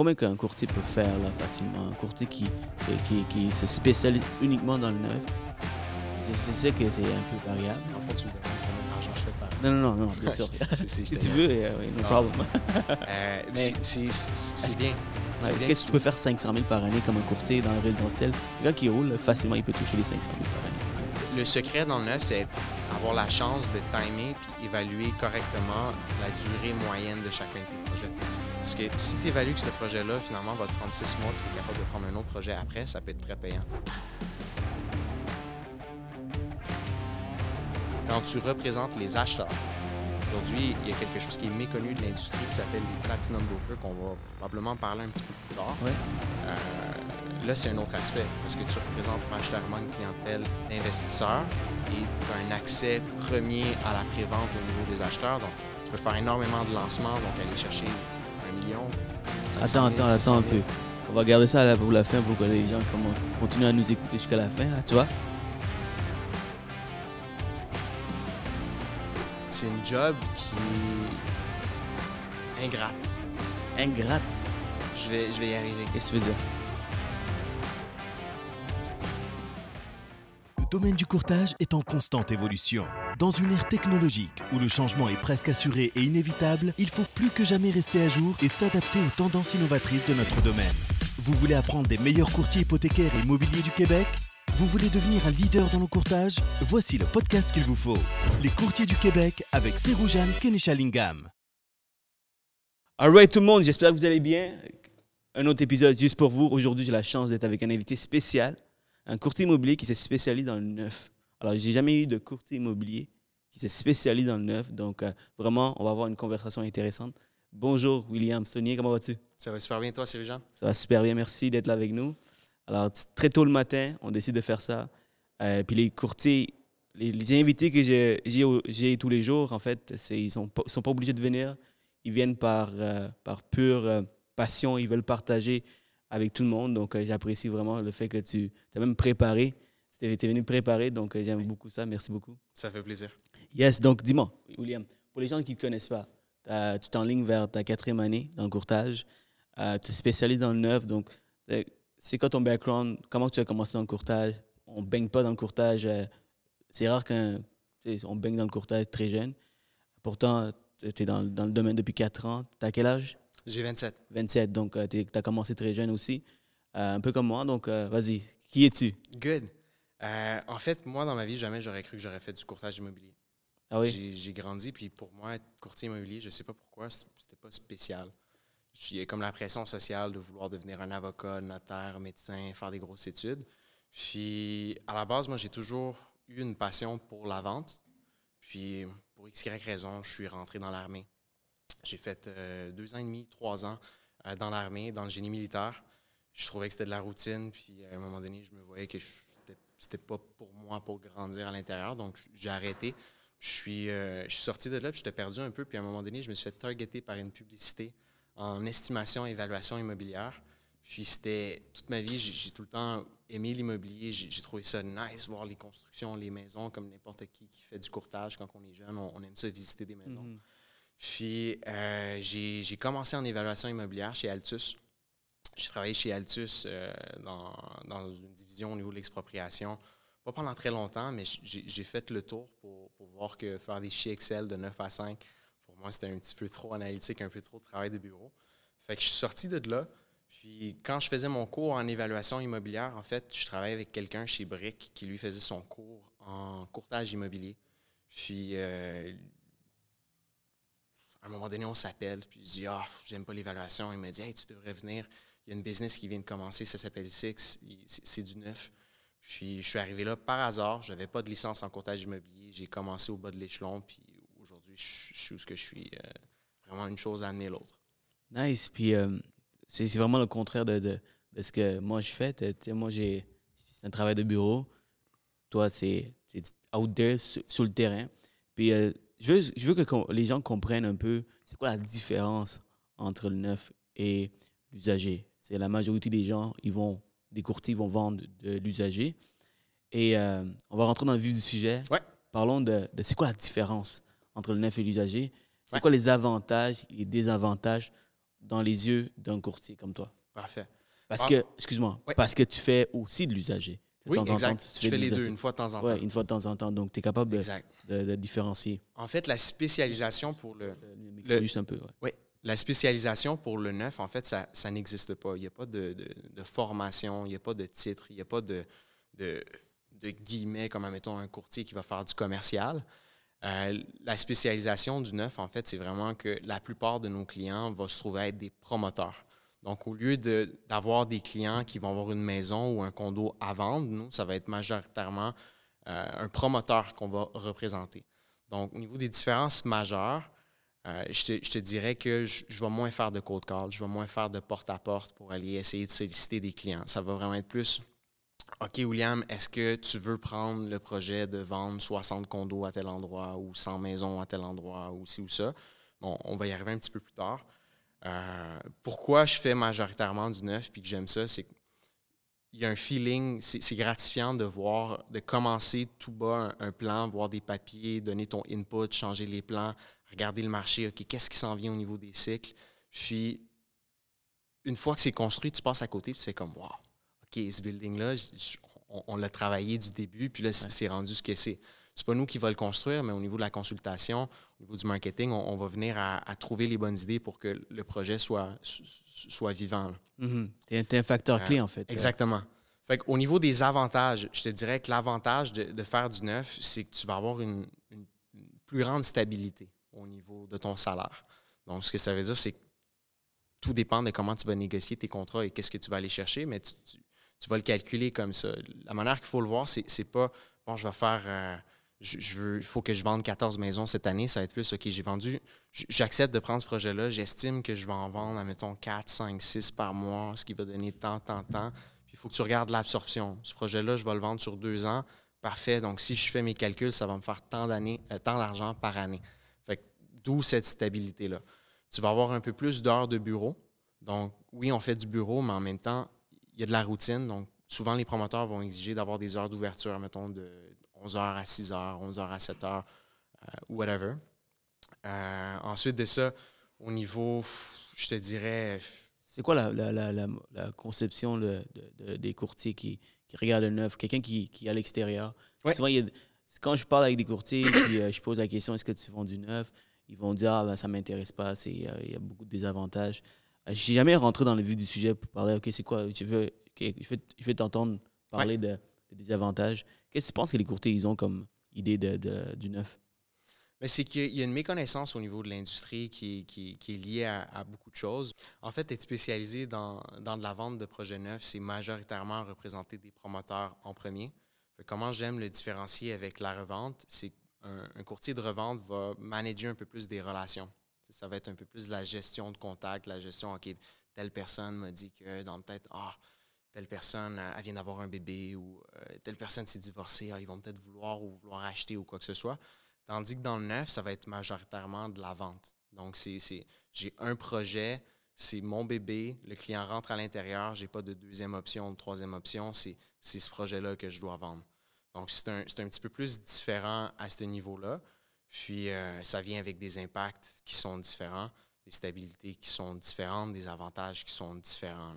combien qu'un courtier peut faire là facilement? Un courtier qui, qui, qui se spécialise uniquement dans le neuf? C'est ça que c'est un peu variable. En fond, tu me demandes combien d'argent je fais par Non, non, non, non bien sûr. Si tu veux, euh, oui, no Non. problem. Euh, Mais- c'est- bien. Ouais, Est-ce que tu peux faire 500 000 par année comme un courtier dans le résidentiel? Le gars qui roule, facilement, il peut toucher les 500 000 par année. Le secret dans le neuf, c'est avoir la chance de timer puis évaluer correctement la durée moyenne de chacun de tes projets. Parce que si tu évalues que ce projet-là, finalement, va te prendre six mois, tu es capable de prendre un autre projet après, ça peut être très payant. Quand tu représentes les acheteurs, aujourd'hui, il y a quelque chose qui est méconnu de l'industrie qui s'appelle les Platinum Brokers, qu'on va probablement parler un petit peu plus tard. Euh, là, c'est un autre aspect, parce que tu représentes majoritairement une clientèle d'investisseurs et tu as un accès premier à la prévente au niveau des acheteurs. Donc, tu peux faire énormément de lancements, donc aller chercher un million. 500 Attends, 000, attends, 600 attends un 000. peu. On va garder ça là pour la fin pour que les gens continuent à nous écouter jusqu'à la fin, là, tu vois C'est une job qui est ingrate. Ingrate. Je vais, je vais y arriver. Qu'est-ce que tu veux dire? Domaine du courtage est en constante évolution. Dans une ère technologique où le changement est presque assuré et inévitable, il faut plus que jamais rester à jour et s'adapter aux tendances innovatrices de notre domaine. Vous voulez apprendre des meilleurs courtiers hypothécaires et immobiliers du Québec? Vous voulez devenir un leader dans le courtage? Voici le podcast qu'il vous faut. Les courtiers du Québec avec Seroujane Kenishalingam. Alright tout le monde, j'espère que vous allez bien. Un autre épisode juste pour vous. Aujourd'hui, j'ai la chance d'être avec un invité spécial, un courtier immobilier qui se spécialise dans le neuf. Alors, j'ai jamais eu de courtier immobilier qui se spécialise dans le neuf. Donc, euh, vraiment, on va avoir une conversation intéressante. Bonjour, William Saunier, comment vas-tu? Ça va super bien, toi, Sylvain? Ça va super bien, merci d'être là avec nous. Alors, très tôt le matin, on décide de faire ça. Euh, puis les courtiers, les, les invités que j'ai- tous les jours, en fait, ils ne sont, pas- sont pas obligés de venir. Ils viennent par, euh, par pure passion. Ils veulent partager avec tout le monde. Donc, euh, j'apprécie vraiment le fait que tu as même préparé. Tu es, venu préparer, donc euh, j'aime beaucoup ça. Merci beaucoup. Ça fait plaisir. Yes, donc dis-moi, William, pour les gens qui ne connaissent pas, t'as- tu t'enlignes vers ta quatrième année dans le courtage, euh, tu te spécialises dans le neuf, donc euh, c'est quoi ton background, comment tu as commencé dans le courtage? On ne baigne pas dans le courtage, euh, c'est rare qu'on baigne dans le courtage très jeune. Pourtant, tu es dans, dans le domaine depuis 4 ans. Tu as quel âge? J'ai 27. 27, donc tu as commencé très jeune aussi, Euh, un peu comme moi, donc euh, vas-y, qui es-tu? Good. Euh, en fait, moi, dans ma vie, jamais j'aurais cru que j'aurais fait du courtage immobilier. Ah oui? J'ai- grandi, puis pour moi, être courtier immobilier, je sais pas pourquoi, c'était pas spécial. Il y a comme la pression sociale de vouloir devenir un avocat, notaire, médecin, faire des grosses études. Puis, à la base, moi, j'ai toujours eu une passion pour la vente. Puis, pour X, Y raison, je suis rentré dans l'armée. J'ai fait euh, deux ans et demi, trois ans euh, dans l'armée, dans le génie militaire. Je trouvais que c'était de la routine, puis à un moment donné, je me voyais que c'était- pas pour moi pour grandir à l'intérieur, donc j'ai arrêté. Je suis, euh, je suis sorti de là, puis j'étais perdu un peu, puis à un moment donné, je me suis fait targeter par une publicité en estimation et évaluation immobilière. Puis c'était toute ma vie, j'ai tout le temps aimé l'immobilier, j'ai trouvé ça nice, voir les constructions, les maisons, comme n'importe qui qui fait du courtage quand on est jeune, on, aime ça visiter des maisons. Mhm. Puis euh, j'ai commencé en évaluation immobilière chez Altus. J'ai travaillé chez Altus euh, dans, une division au niveau de l'expropriation. Pas pendant très longtemps, mais j'ai fait le tour pour, pour voir que faire des fichiers Excel de 9 à 5, pour moi, c'était un petit peu trop analytique, un peu trop de travail de bureau. Fait que je suis sorti de là. Puis quand je faisais mon cours en évaluation immobilière, en fait, je travaillais avec quelqu'un chez Brick qui lui faisait son cours en courtage immobilier. Puis euh, à un moment donné, on s'appelle, puis je dis Ah, j'aime pas l'évaluation. Il me dit Hey, tu devrais venir. Il y a une business qui vient de commencer, ça s'appelle Six. C'est- du neuf. Puis je suis arrivé là par hasard. Je n'avais pas de licence en courtage immobilier. J'ai commencé au bas de l'échelon, puis aujourd'hui, je, suis ce que je suis. euh, vraiment une chose a amené l'autre. Nice. Puis euh, c'est vraiment le contraire de, de, ce que moi je fais. Tu sais, moi, j'ai un travail de bureau. Toi, c'est out there, sur, sur le terrain. Puis euh, je veux, je veux que les gens comprennent un peu c'est quoi la différence entre le neuf et l'usager. C'est la majorité des gens, ils vont, des courtiers vont vendre de l'usager. Et euh, on va rentrer dans le vif du sujet. Ouais. Parlons de, de c'est quoi la différence entre le neuf et l'usager. C'est Ouais. quoi les avantages et les désavantages dans les yeux d'un courtier comme toi? Parfait. Parce Ah. que, excuse-moi, Ouais. parce que tu fais aussi de l'usager. De Oui, temps en temps, exact. tu fais de les deux, une fois de temps en temps. Ouais, une fois de temps en temps. Donc, tu es capable de, Exact. de- de différencier. En fait, la spécialisation pour le, Le Le- un peu. ouais. Oui, la spécialisation pour le neuf, en fait, ça, ça n'existe pas. Il n'y a pas de, de- de formation, il n'y a pas de titre, il n'y a pas de, de, de guillemets comme, admettons, un courtier qui va faire du commercial. Euh, la spécialisation du neuf, en fait, c'est vraiment que la plupart de nos clients vont se trouver être des promoteurs. Donc, au lieu d'avoir des clients qui vont avoir une maison ou un condo à vendre, nous, ça va être majoritairement euh, un promoteur qu'on va représenter. Donc, au niveau des différences majeures, euh, je, te, dirais que je, vais moins faire de cold call, je vais moins faire de porte-à-porte pour aller essayer de solliciter des clients. Ça va vraiment être plus OK, William, est-ce que tu veux prendre le projet de vendre 60 condos à tel endroit ou 100 maisons à tel endroit ou ci ou ça? Bon, on va y arriver un petit peu plus tard. Euh, pourquoi je fais majoritairement du neuf puis que j'aime ça, c'est qu'il y a un feeling, c'est gratifiant de voir, de commencer tout bas un, un plan, voir des papiers, donner ton input, changer les plans, regarder le marché, OK, qu'est-ce qui s'en vient au niveau des cycles? Puis, une fois que c'est construit, tu passes à côté puis tu fais comme, wow, OK, ce building-là, on, on l'a travaillé du début, puis là, c'est c'est rendu ce que c'est. C'est pas nous qui va le construire, mais au niveau de la consultation, au niveau du marketing, on, on va venir à, à trouver les bonnes idées pour que le projet soit, so- soit vivant. Mhm. T'es t'es un facteur Euh, clé, en fait. Exactement. Fait au niveau des avantages, je te dirais que l'avantage de, de faire du neuf, c'est que tu vas avoir une, plus grande stabilité au niveau de ton salaire. Donc, ce que ça veut dire, c'est que tout dépend de comment tu vas négocier tes contrats et qu'est-ce que tu vas aller chercher, mais tu, tu- tu vas le calculer comme ça. La manière qu'il faut le voir, c'est, c'est pas, bon, je vais faire, euh, je, veux, il faut que je vende 14 maisons cette année, ça va être plus, OK, j'ai vendu, j'accepte de prendre ce projet-là, j'estime que je vais en vendre, admettons, 4, 5, 6 par mois, ce qui va donner tant, tant, tant. Puis il faut que tu regardes l'absorption. Ce projet-là, je vais le vendre sur deux ans. Parfait. Donc, si je fais mes calculs, ça va me faire tant d'années, euh, tant d'argent par année. Fait d'où cette stabilité-là. Tu vas avoir un peu plus d'heures de bureau. Donc, oui, on fait du bureau, mais en même temps, il y a de la routine. Donc, souvent, les promoteurs vont exiger d'avoir des heures d'ouverture, mettons, de 11h à 6h, 11h à 7h, euh, whatever. Euh, ensuite de ça, au niveau, je te dirais, C'est quoi la, la, la, la, la conception de- de- de- des courtiers qui, qui regardent le neuf? Quelqu'un qui, qui est à l'extérieur. Ouais. Souvent, il y a- quand je parle avec des courtiers, puis euh, je pose la question est-ce que tu vends du neuf? Ils vont dire ah, ben, ça ne m'intéresse pas, euh, il y a beaucoup de désavantages. Euh, Je n'ai jamais rentré dans le vif du sujet pour parler ok, c'est quoi? Je veux, ok, je veux, je veux t'entendre parler de, de désavantages. Qu'est-ce que tu penses que les courtiers ils ont comme idée de, du neuf? Mais c'est qu'il y a une méconnaissance au niveau de l'industrie qui, est liée à, beaucoup de choses. En fait, être spécialisé dans, de la vente de projets neufs, c'est majoritairement représenter des promoteurs en premier. Comment j'aime le différencier avec la revente, c'est qu'un un courtier de revente va manager un peu plus des relations. Ça va être un peu plus la gestion de contact, la gestion, OK, telle personne m'a dit que dans le tête, ah, telle personne, vient d'avoir un bébé ou euh, telle personne s'est divorcée, ils vont peut-être vouloir ou vouloir acheter ou quoi que ce soit. Tandis que dans le neuf, ça va être majoritairement de la vente. Donc, c'est, j'ai un projet, c'est mon bébé, le client rentre à l'intérieur, j'ai pas de deuxième option, de troisième option, c'est, ce projet-là que je dois vendre. Donc, c'est un, petit peu plus différent à ce niveau-là. Puis, euh, ça vient avec des impacts qui sont différents, des stabilités qui sont différentes, des avantages qui sont différents.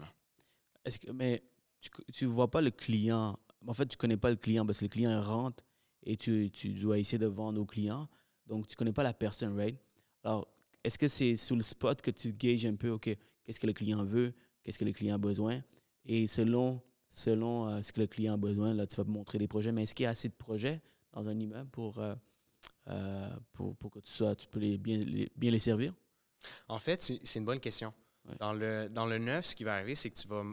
Est-ce que, mais tu ne vois pas le client. En fait, tu ne connais pas le client parce que le client rentre et tu, tu dois essayer de vendre au client. Donc, tu ne connais pas la personne, right? Alors, est-ce que c'est sur le spot que tu gages un peu, OK, qu'est-ce que le client veut, qu'est-ce que le client a besoin? Et selon, selon euh, ce que le client a besoin, là, tu vas montrer des projets. Mais est-ce qu'il y a assez de projets dans un immeuble pour, euh, euh, pour, pour que tu, sois, tu peux les, bien, les, bien les servir? En fait, c'est une bonne question. Ouais. Dans, le, dans le neuf, ce qui va arriver, c'est que tu vas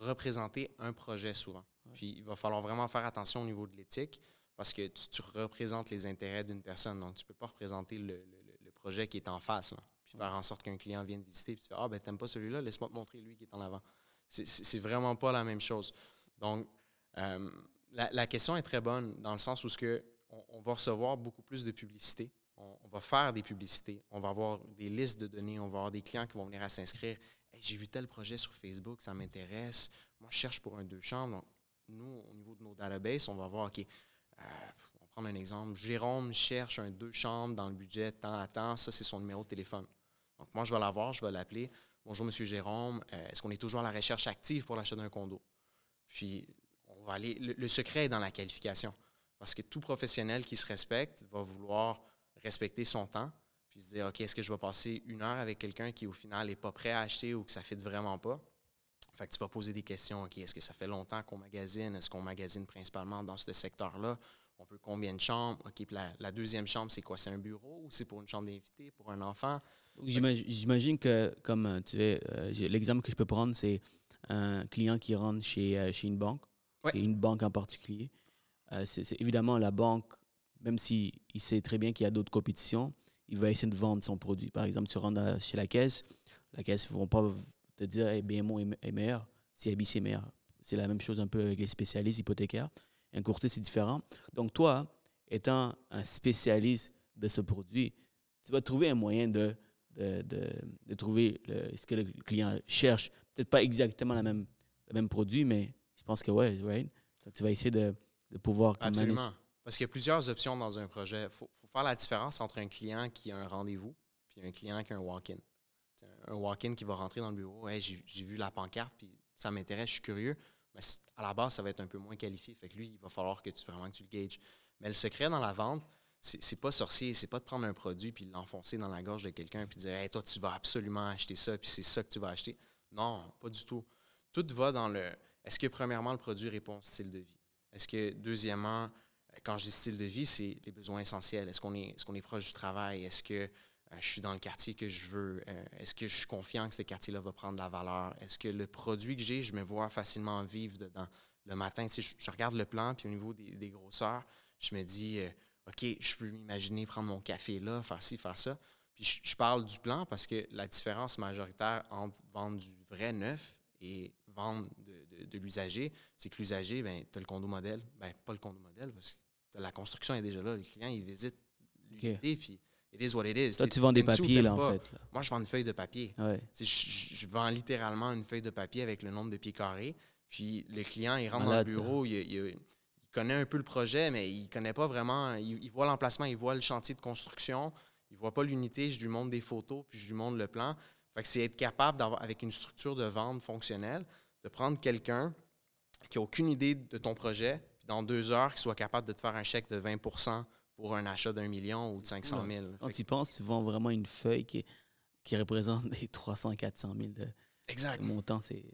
représenter un projet souvent. Puis il va falloir vraiment faire attention au niveau de l'éthique parce que tu, tu représentes les intérêts d'une personne. Donc, tu ne peux pas représenter le, le- le projet qui est en face. là. Puis faire en sorte qu'un client vienne visiter. Puis tu fais Ah, ben, t'aimes pas celui-là, laisse-moi te montrer lui qui est en avant. C'est- vraiment pas la même chose. Donc, euh, la, la question est très bonne dans le sens où ce que on, on va recevoir beaucoup plus de publicité. On va faire des publicités. On va avoir des listes de données. On va avoir des clients qui vont venir à s'inscrire. J'ai vu tel projet sur Facebook, ça m'intéresse. Moi, je cherche pour un deux chambres. Donc, nous, au niveau de nos databases, on va voir, OK, euh, on va prendre un exemple. Jérôme cherche un deux chambres dans le budget tant à temps. Ça, c'est son numéro de téléphone. Donc, moi, je vais l'avoir, je vais l'appeler. Bonjour, Monsieur Jérôme, euh, est-ce qu'on est toujours à la recherche active pour l'achat d'un condo? Puis, on va aller. Le, le secret est dans la qualification. Parce que tout professionnel qui se respecte va vouloir respecter son temps, puis se dire, OK, est-ce que je vais passer une heure avec quelqu'un qui, au final, n'est pas prêt à acheter ou que ça ne fit vraiment pas? Fait que tu vas poser des questions. OK, est-ce que ça fait longtemps qu'on magasine? Est-ce qu'on magasine principalement dans ce secteur-là? On veut combien de chambres? OK, puis la, la deuxième chambre, c'est quoi? C'est un bureau ou c'est pour une chambre d'invité, pour un enfant? J'imagine- que, comme euh, tu sais, euh, l'exemple que je peux prendre, c'est un client qui rentre chez, euh, chez une banque, Ouais. et une banque en particulier. Euh, c'est évidemment la banque, même s'il il sait très bien qu'il y a d'autres compétitions, il va essayer de vendre son produit. Par exemple, tu rentres chez la caisse, la caisse ne vont pas te dire hey, BMO est, me- est meilleur, CIBC est meilleur. C'est la même chose un peu avec les spécialistes hypothécaires. Un courtier, c'est différent. Donc, toi, étant un spécialiste de ce produit, tu vas trouver un moyen de, de, de, de trouver le- ce que le client cherche. Peut-être pas exactement la même, le même produit, mais je pense que oui, right? Donc, tu vas essayer de, de pouvoir Absolument. Parce qu'il y a plusieurs options dans un projet. Il faut, faire la différence entre un client qui a un rendez-vous puis un client qui a un walk-in. Un walk-in qui va rentrer dans le bureau, Hey, j'ai vu la pancarte, puis ça m'intéresse, je suis curieux. Mais à la base, ça va être un peu moins qualifié. Fait que lui, il va falloir que tu vraiment que tu le gages. Mais le secret dans la vente, c'est pas sorcier, c'est pas de prendre un produit puis l'enfoncer dans la gorge de quelqu'un puis de dire toi, tu vas absolument acheter ça, puis c'est ça que tu vas acheter. Non, pas du tout. Tout va dans le. Est-ce que premièrement, le produit répond au style de vie? Est-ce que deuxièmement, quand je dis style de vie, c'est les besoins essentiels. Est-ce qu'on est, est, est proche du travail? Est-ce que euh, je suis dans le quartier que je veux? Euh, Est-ce que je suis confiant que ce quartier-là va prendre de la valeur? Est-ce que le produit que j'ai, je me vois facilement vivre dedans? Le matin, je, regarde le plan, puis au niveau des, grosseurs, je me dis, euh, OK, je peux m'imaginer prendre mon café là, faire ci, faire ça. Puis je parle du plan parce que la différence majoritaire entre vendre du vrai neuf et vendre de, de, de l'usager, c'est que l'usager, ben, tu as le condo modèle. Ben, pas le condo modèle, parce que la construction est déjà là. Les clients, ils visitent l'unité, puis it is what it is. Toi, tu vends des papiers, là, en fait. là. Moi, je vends une feuille de papier. Ouais. Je, je vends littéralement une feuille de papier avec le nombre de pieds carrés. Puis le client, il rentre Malade, dans le bureau, il, il- il connaît un peu le projet, mais il connaît pas vraiment. Il, il voit l'emplacement, il voit le chantier de construction, il voit pas l'unité. Je lui montre des photos, puis je lui montre le plan. C'est être capable d'avoir, avec une structure de vente fonctionnelle, de prendre quelqu'un qui n'a aucune idée de ton projet, puis dans deux heures, qui soit capable de te faire un chèque de 20% pour un achat d'un million ou de 500 000. Quand tu y penses, tu vends vraiment une feuille qui, qui représente des 300, 400 000 de exact. montant. C'est,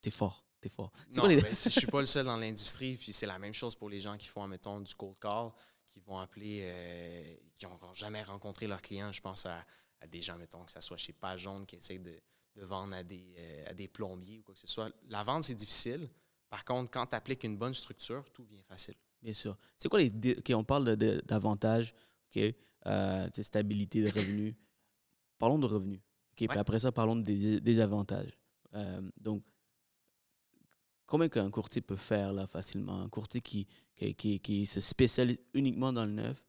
t'es fort, t'es fort. C'est Non, les- ben, si je suis pas le seul dans l'industrie, puis c'est la même chose pour les gens qui font, mettons, du cold call, qui vont appeler, euh, qui n'ont jamais rencontré leurs clients. Je pense à, à des gens, mettons, que ce soit chez Page Jaune, qui essayent de, de vendre à des, euh, à des plombiers ou quoi que ce soit. La vente, c'est difficile. Par contre, quand tu appliques une bonne structure, tout vient facile. Bien sûr. C'est quoi les. OK, on parle d'avantages, OK, euh, de stabilité de revenus. parlons de revenus. OK, puis Ouais. après ça, parlons des désavantages. Euh, donc, combien qu'un courtier peut faire là facilement? Un courtier qui, qui, qui, qui se spécialise uniquement dans le neuf,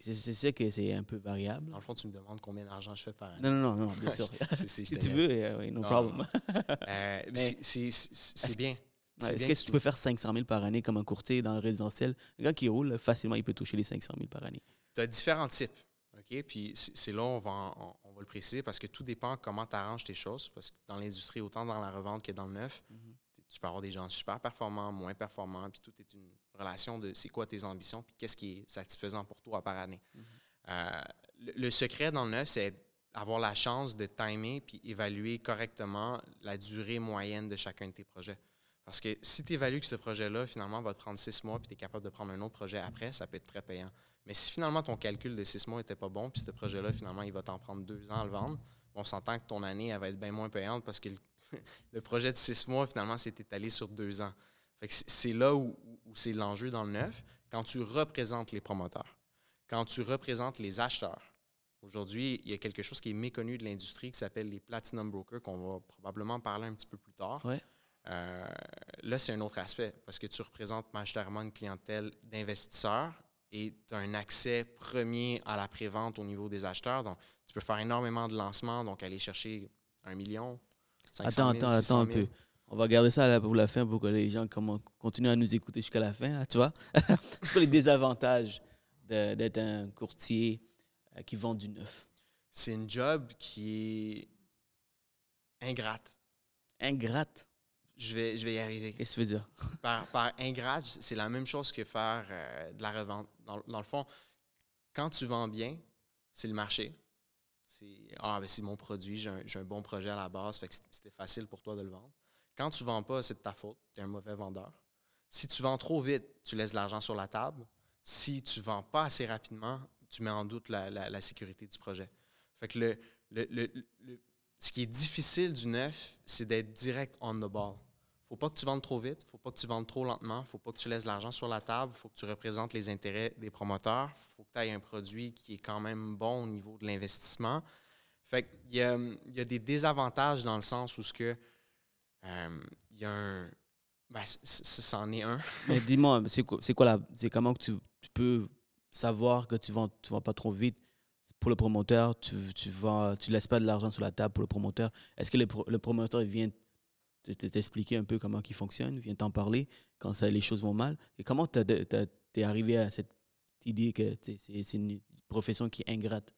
c'est sûr que c'est un peu variable. Dans le fond, tu me demandes combien d'argent je fais par année. Non, non, non, non, bien sûr. Si tu veux, euh, oui, no Non, problem. Euh, c'est- bien. Est-ce que tu peux faire 500 000 par année comme un courtier dans le résidentiel? Un gars qui roule, facilement, il peut toucher les 500 000 par année. Tu as différents types. OK? Puis c'est là on va, en- on, on va le préciser parce que tout dépend comment tu arranges tes choses. Parce que dans l'industrie, autant dans la revente que dans le neuf, Mhm. Tu peux avoir des gens super performants, moins performants, puis tout est une relation de c'est quoi tes ambitions, puis qu'est-ce qui est satisfaisant pour toi par année. Mhm. Euh, le, le secret dans le neuf, c'est avoir la chance de timer puis évaluer correctement la durée moyenne de chacun de tes projets. Parce que si tu évalues que ce projet-là, finalement, va te prendre six mois, puis tu es capable de prendre un autre projet après, ça peut être très payant. Mais si finalement ton calcul de six mois n'était pas bon, puis ce projet-là, finalement, il va t'en prendre deux ans à le vendre, on s'entend que ton année, elle va être bien moins payante parce que le, projet de six mois, finalement, s'est étalé sur deux ans. C'est- là où, où c'est l'enjeu dans le neuf, quand tu représentes les promoteurs, quand tu représentes les acheteurs. Aujourd'hui, il y a quelque chose qui est méconnu de l'industrie qui s'appelle les Platinum Brokers, qu'on va probablement parler un petit peu plus tard. Ouais. Euh, là, c'est un autre aspect parce que tu représentes majoritairement une clientèle d'investisseurs et tu as un accès premier à la prévente au niveau des acheteurs. Donc, tu peux faire énormément de lancements, donc aller chercher un million, 500 Attends, 000, attends, 600 attends un 000. peu. On va garder ça là pour la fin pour que les gens comment- continuent à nous écouter jusqu'à la fin, là, tu vois. C'est quoi les désavantages d'être un courtier euh, qui vend du neuf? C'est une job qui est ingrate. Ingrate? Je vais, je vais y arriver. Qu'est-ce que tu veux dire? Par, par ingrate, c'est la même chose que faire euh, de la revente. Dans, dans le fond, quand tu vends bien, c'est le marché. C'est ah, ben c'est mon produit, j'ai un, bon projet à la base, c'était facile pour toi de le vendre. Quand tu vends pas, c'est de ta faute, tu es un mauvais vendeur. Si tu vends trop vite, tu laisses de l'argent sur la table. Si tu vends pas assez rapidement, tu mets en doute la, sécurité du projet. Fait que le- ce qui est difficile du neuf, c'est d'être direct on the ball. Faut pas que tu vendes trop vite, faut pas que tu vendes trop lentement, faut pas que tu laisses l'argent sur la table, faut que tu représentes les intérêts des promoteurs, faut que tu aies un produit qui est quand même bon au niveau de l'investissement. Fait qu'il y a, il y a des désavantages dans le sens où ce que euh, il y a un ben, c'en est un. Mais dis-moi, c'est quoi, c'est comment que tu, peux savoir que tu vends, tu vends pas trop vite pour le promoteur, tu, tu tu laisses pas de l'argent sur la table pour le promoteur? Est-ce que le, le promoteur vient t'expliquer un peu comment il fonctionne, vient t'en parler quand ça, les choses vont mal Et comment tu es arrivé à cette idée que c'est une profession qui est ingrate?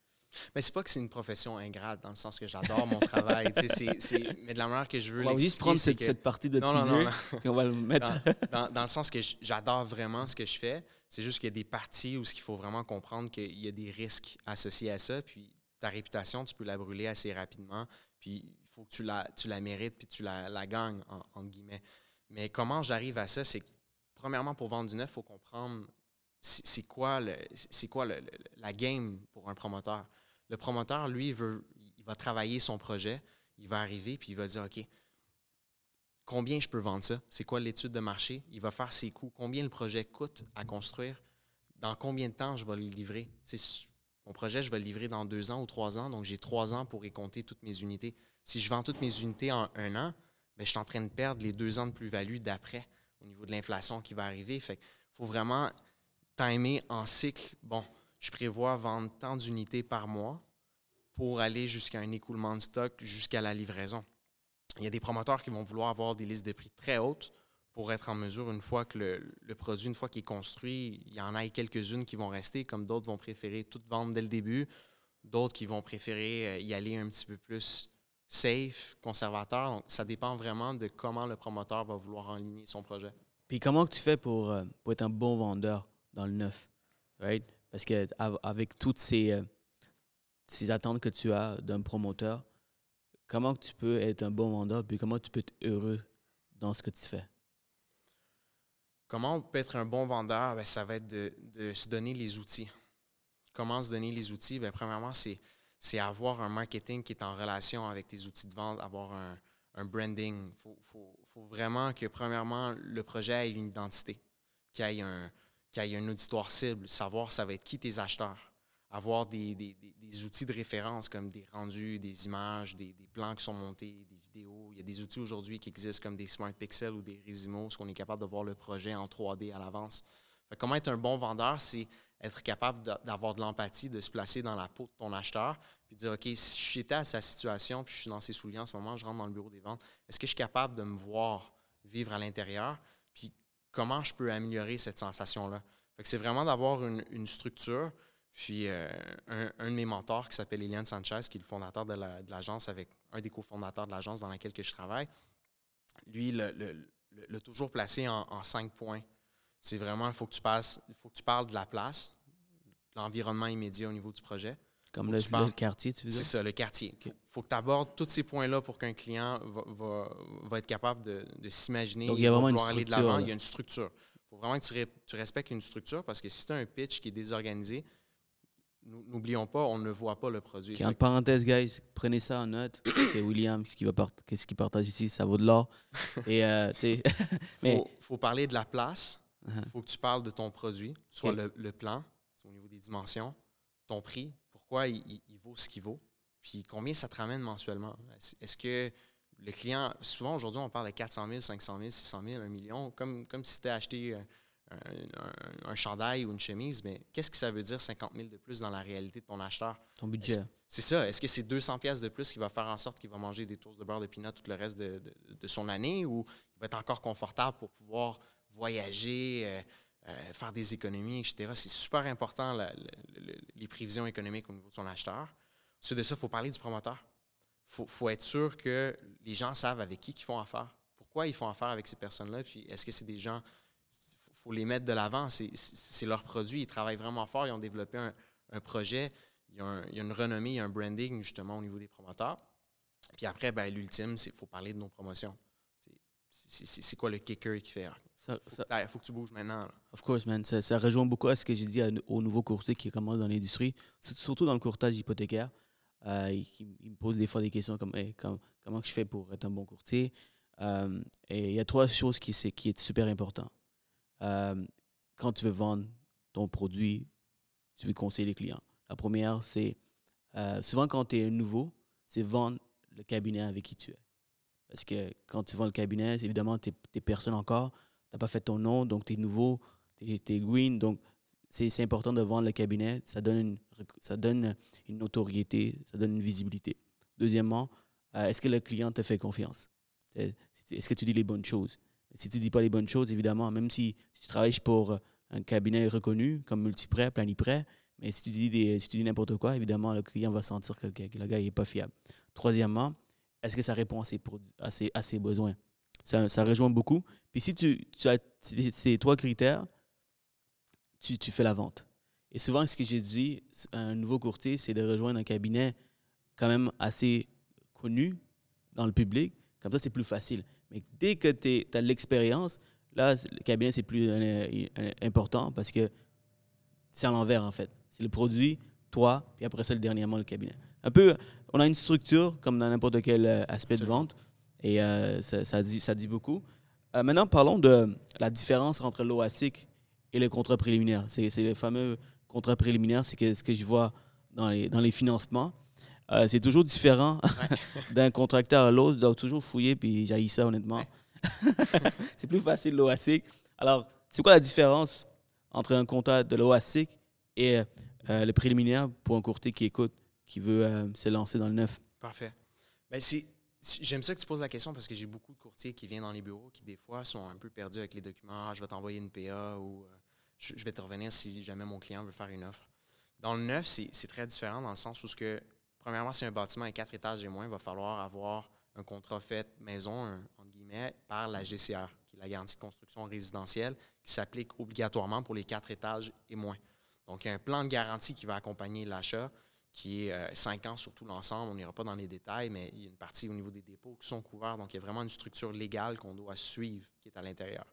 Mais c'est pas que c'est une profession ingrate dans le sens que j'adore mon travail. c'est- mais de la manière que je veux On va juste prendre cette, que- cette partie de Non, non, teaser non, on va le mettre. dans, dans- dans le sens que j'adore vraiment ce que je fais. C'est juste qu'il y a des parties où ce qu'il faut vraiment comprendre qu'il y a des risques associés à ça. Puis ta réputation, tu peux la brûler assez rapidement. Puis faut que tu la, tu la mérites puis tu la, la gagnes, en, guillemets. Mais comment j'arrive à ça? C'est premièrement, pour vendre du neuf, il faut comprendre c'est quoi, le, quoi le- la game pour un promoteur. Le promoteur, lui, il veut, il va travailler son projet. Il va arriver puis il va dire, OK, combien je peux vendre ça? C'est quoi l'étude de marché? Il va faire ses coûts. Combien le projet coûte à construire? Dans combien de temps je vais le livrer? Mon projet, je vais le livrer dans deux ans ou trois ans, donc j'ai trois ans pour y compter toutes mes unités. Si je vends toutes mes unités en un an, ben, je suis en train de perdre les deux ans de plus-value d'après au niveau de l'inflation qui va arriver. Fait faut vraiment timer en cycle. Bon, je prévois vendre tant d'unités par mois pour aller jusqu'à un écoulement de stock jusqu'à la livraison. Il y a des promoteurs qui vont vouloir avoir des listes de prix très hautes pour être en mesure, une fois que le, produit, une fois qu'il est construit, il y en a quelques-unes qui vont rester, comme d'autres vont préférer tout vendre dès le début, d'autres qui vont préférer euh, y aller un petit peu plus safe, conservateur. Donc, ça dépend vraiment de comment le promoteur va vouloir enligner son projet. Puis comment tu fais pour, euh, pour être un bon vendeur dans le neuf? Right? Parce que av- avec toutes ces, euh, ces attentes que tu as d'un promoteur, comment tu peux être un bon vendeur puis comment tu peux être heureux dans ce que tu fais? Comment on peut être un bon vendeur? Ben, ça va être de, de se donner les outils. Comment se donner les outils? Ben, premièrement, c'est, c'est avoir un marketing qui est en relation avec tes outils de vente, avoir un, branding. Il faut, vraiment que, premièrement, le projet ait une identité, qu'il ait un, qu'il ait un auditoire cible, savoir ça va être qui tes acheteurs. Avoir des, des- des- outils de référence comme des rendus, des images, des, plans qui sont montés, des vidéos. Il y a des outils aujourd'hui qui existent comme des Smart Pixels ou des Resimo, ce qu'on est capable de voir le projet en 3D à l'avance. Comment être un bon vendeur, c'est être capable d'a- d'avoir de l'empathie, de se placer dans la peau de ton acheteur, puis dire, OK, si j'étais à sa situation, puis je suis dans ses souliers en ce moment, je rentre dans le bureau des ventes, est-ce que je suis capable de me voir vivre à l'intérieur, puis comment je peux améliorer cette sensation-là? C'est vraiment d'avoir une, une structure, puis euh, un, de mes mentors qui s'appelle Eliane Sanchez, qui est le fondateur de la- de l'agence, avec un des cofondateurs de l'agence dans laquelle que je travaille, lui, le, toujours placé en cinq points. C'est vraiment, il faut que tu passes, faut que tu parles de la place, de l'environnement immédiat au niveau du projet. Comme le, le quartier, tu veux C'est dire? ça, le quartier. Il faut, que tu abordes tous ces points-là pour qu'un client va, va- va être capable de, de s'imaginer. Donc, il y a vraiment une aller de structure, l'avant. Il y a une structure. Il faut vraiment que tu, tu respectes une structure parce que si tu as un pitch qui est désorganisé, nou- n'oublions pas, on ne voit pas le produit. Que- parenthèses, guys, prenez ça en note. que William, ce qu'il va part- qu'est-ce qu'il partage ici, ça vaut de l'or. Et, euh, mais- faut, faut parler de la place. Il Uh-huh. faut que tu parles de ton produit, soit le, le plan, au niveau des dimensions, ton prix, pourquoi il, il- il vaut ce qu'il vaut, puis combien ça te ramène mensuellement. Est-ce- que le client, souvent aujourd'hui, on parle de 400 000, 500 000, 600 000, 1 million, comme, comme si tu acheté euh, un, un- un chandail ou une chemise, mais qu'est-ce que ça veut dire 50 000 de plus dans la réalité de ton acheteur? ton budget. C'est ça. Est-ce que c'est 200 pièces de plus qui va faire en sorte qu'il va manger des toasts de beurre de pinot tout le reste de, de- de son année ou il va être encore confortable pour pouvoir voyager, euh, euh, faire des économies, etc. C'est super important, les prévisions économiques au niveau de son acheteur. Ensuite de ça, il faut parler du promoteur. Il faut, être sûr que les gens savent avec qui ils font affaire. Pourquoi ils font affaire avec ces personnes-là? Puis est-ce que c'est des gens. Il faut les mettre de l'avant. C'est leur produit. Ils travaillent vraiment fort. Ils ont développé un, projet. Il y, a une renommée, il y a un branding justement au niveau des promoteurs. Puis après, ben, l'ultime, c'est faut parler de nos promotions. C'est quoi le kicker qui fait? Il faut, faut, que tu bouges maintenant. Là. Of course, man. Ça, ça, rejoint beaucoup à ce que j'ai dit aux nouveaux courtiers qui commencent dans l'industrie, surtout dans le courtage hypothécaire. Euh, ils, ils, me posent des fois des questions comme hey, comment, comment je fais pour être un bon courtier? Euh, Et il y a trois choses qui, est, qui est super important. Euh, quand tu veux vendre ton produit, tu veux conseiller les clients. La première, c'est euh, souvent quand tu es nouveau, c'est vendre le cabinet avec qui tu es. Parce que quand tu vends le cabinet, évidemment, tu es, personne encore, n'as pas fait ton nom, donc tu es nouveau, tu es, green, donc c'est important de vendre le cabinet, ça donne une, ça donne une notoriété, ça donne une visibilité. Deuxièmement, euh, est-ce que le client te fait confiance? Est-ce que tu dis les bonnes choses? Si tu ne dis pas les bonnes choses, évidemment, même si, tu travailles pour un cabinet reconnu comme Multiprêt, Planiprêt, mais si tu dis, des, si tu dis n'importe quoi, évidemment, le client va sentir que, le gars n'est pas fiable. Troisièmement, est-ce que ça répond à ses besoins? Ça, ça, rejoint beaucoup. Puis si tu, tu as ces trois critères, tu, tu, fais la vente. Et souvent, ce que j'ai dit, un nouveau courtier, c'est de rejoindre un cabinet quand même assez connu dans le public. Comme ça, c'est plus facile. Mais dès que tu as l'expérience, là, le cabinet, c'est plus euh, important parce que c'est à l'envers, en fait. C'est le produit, toi, puis après ça, le dernièrement, le cabinet. Un peu, on a une structure comme dans n'importe quel euh, aspect de vente et euh, ça, ça, dit, ça dit beaucoup. Euh, maintenant, parlons de la différence entre l'OASIC et le contrat préliminaire. C'est le fameux contrat préliminaire, c'est ce que je vois dans les, dans les financements. Euh, c'est toujours différent d'un contracteur à l'autre. Dois toujours fouiller, puis j'ai ça, honnêtement. c'est plus facile l'OASIC. Alors, c'est quoi la différence entre un contrat de l'OASIC et euh, le préliminaire pour un courtier qui écoute, qui veut euh, se lancer dans le neuf? Parfait. Ben, si, J'aime ça que tu poses la question parce que j'ai beaucoup de courtiers qui viennent dans les bureaux qui, des fois, sont un peu perdus avec les documents. Ah, je vais t'envoyer une PA ou euh, je, vais te revenir si jamais mon client veut faire une offre. Dans le neuf, c'est très différent dans le sens où, ce que, premièrement, c'est un bâtiment à quatre étages et moins, il va falloir avoir un contrat fait maison, entre guillemets, par la GCR, qui est la garantie de construction résidentielle, qui s'applique obligatoirement pour les quatre étages et moins. Donc, il y a un plan de garantie qui va accompagner l'achat qui est 5 euh, ans sur tout l'ensemble. On n'ira pas dans les détails, mais il y a une partie au niveau des dépôts qui sont couverts. Donc, il y a vraiment une structure légale qu'on doit suivre qui est à l'intérieur.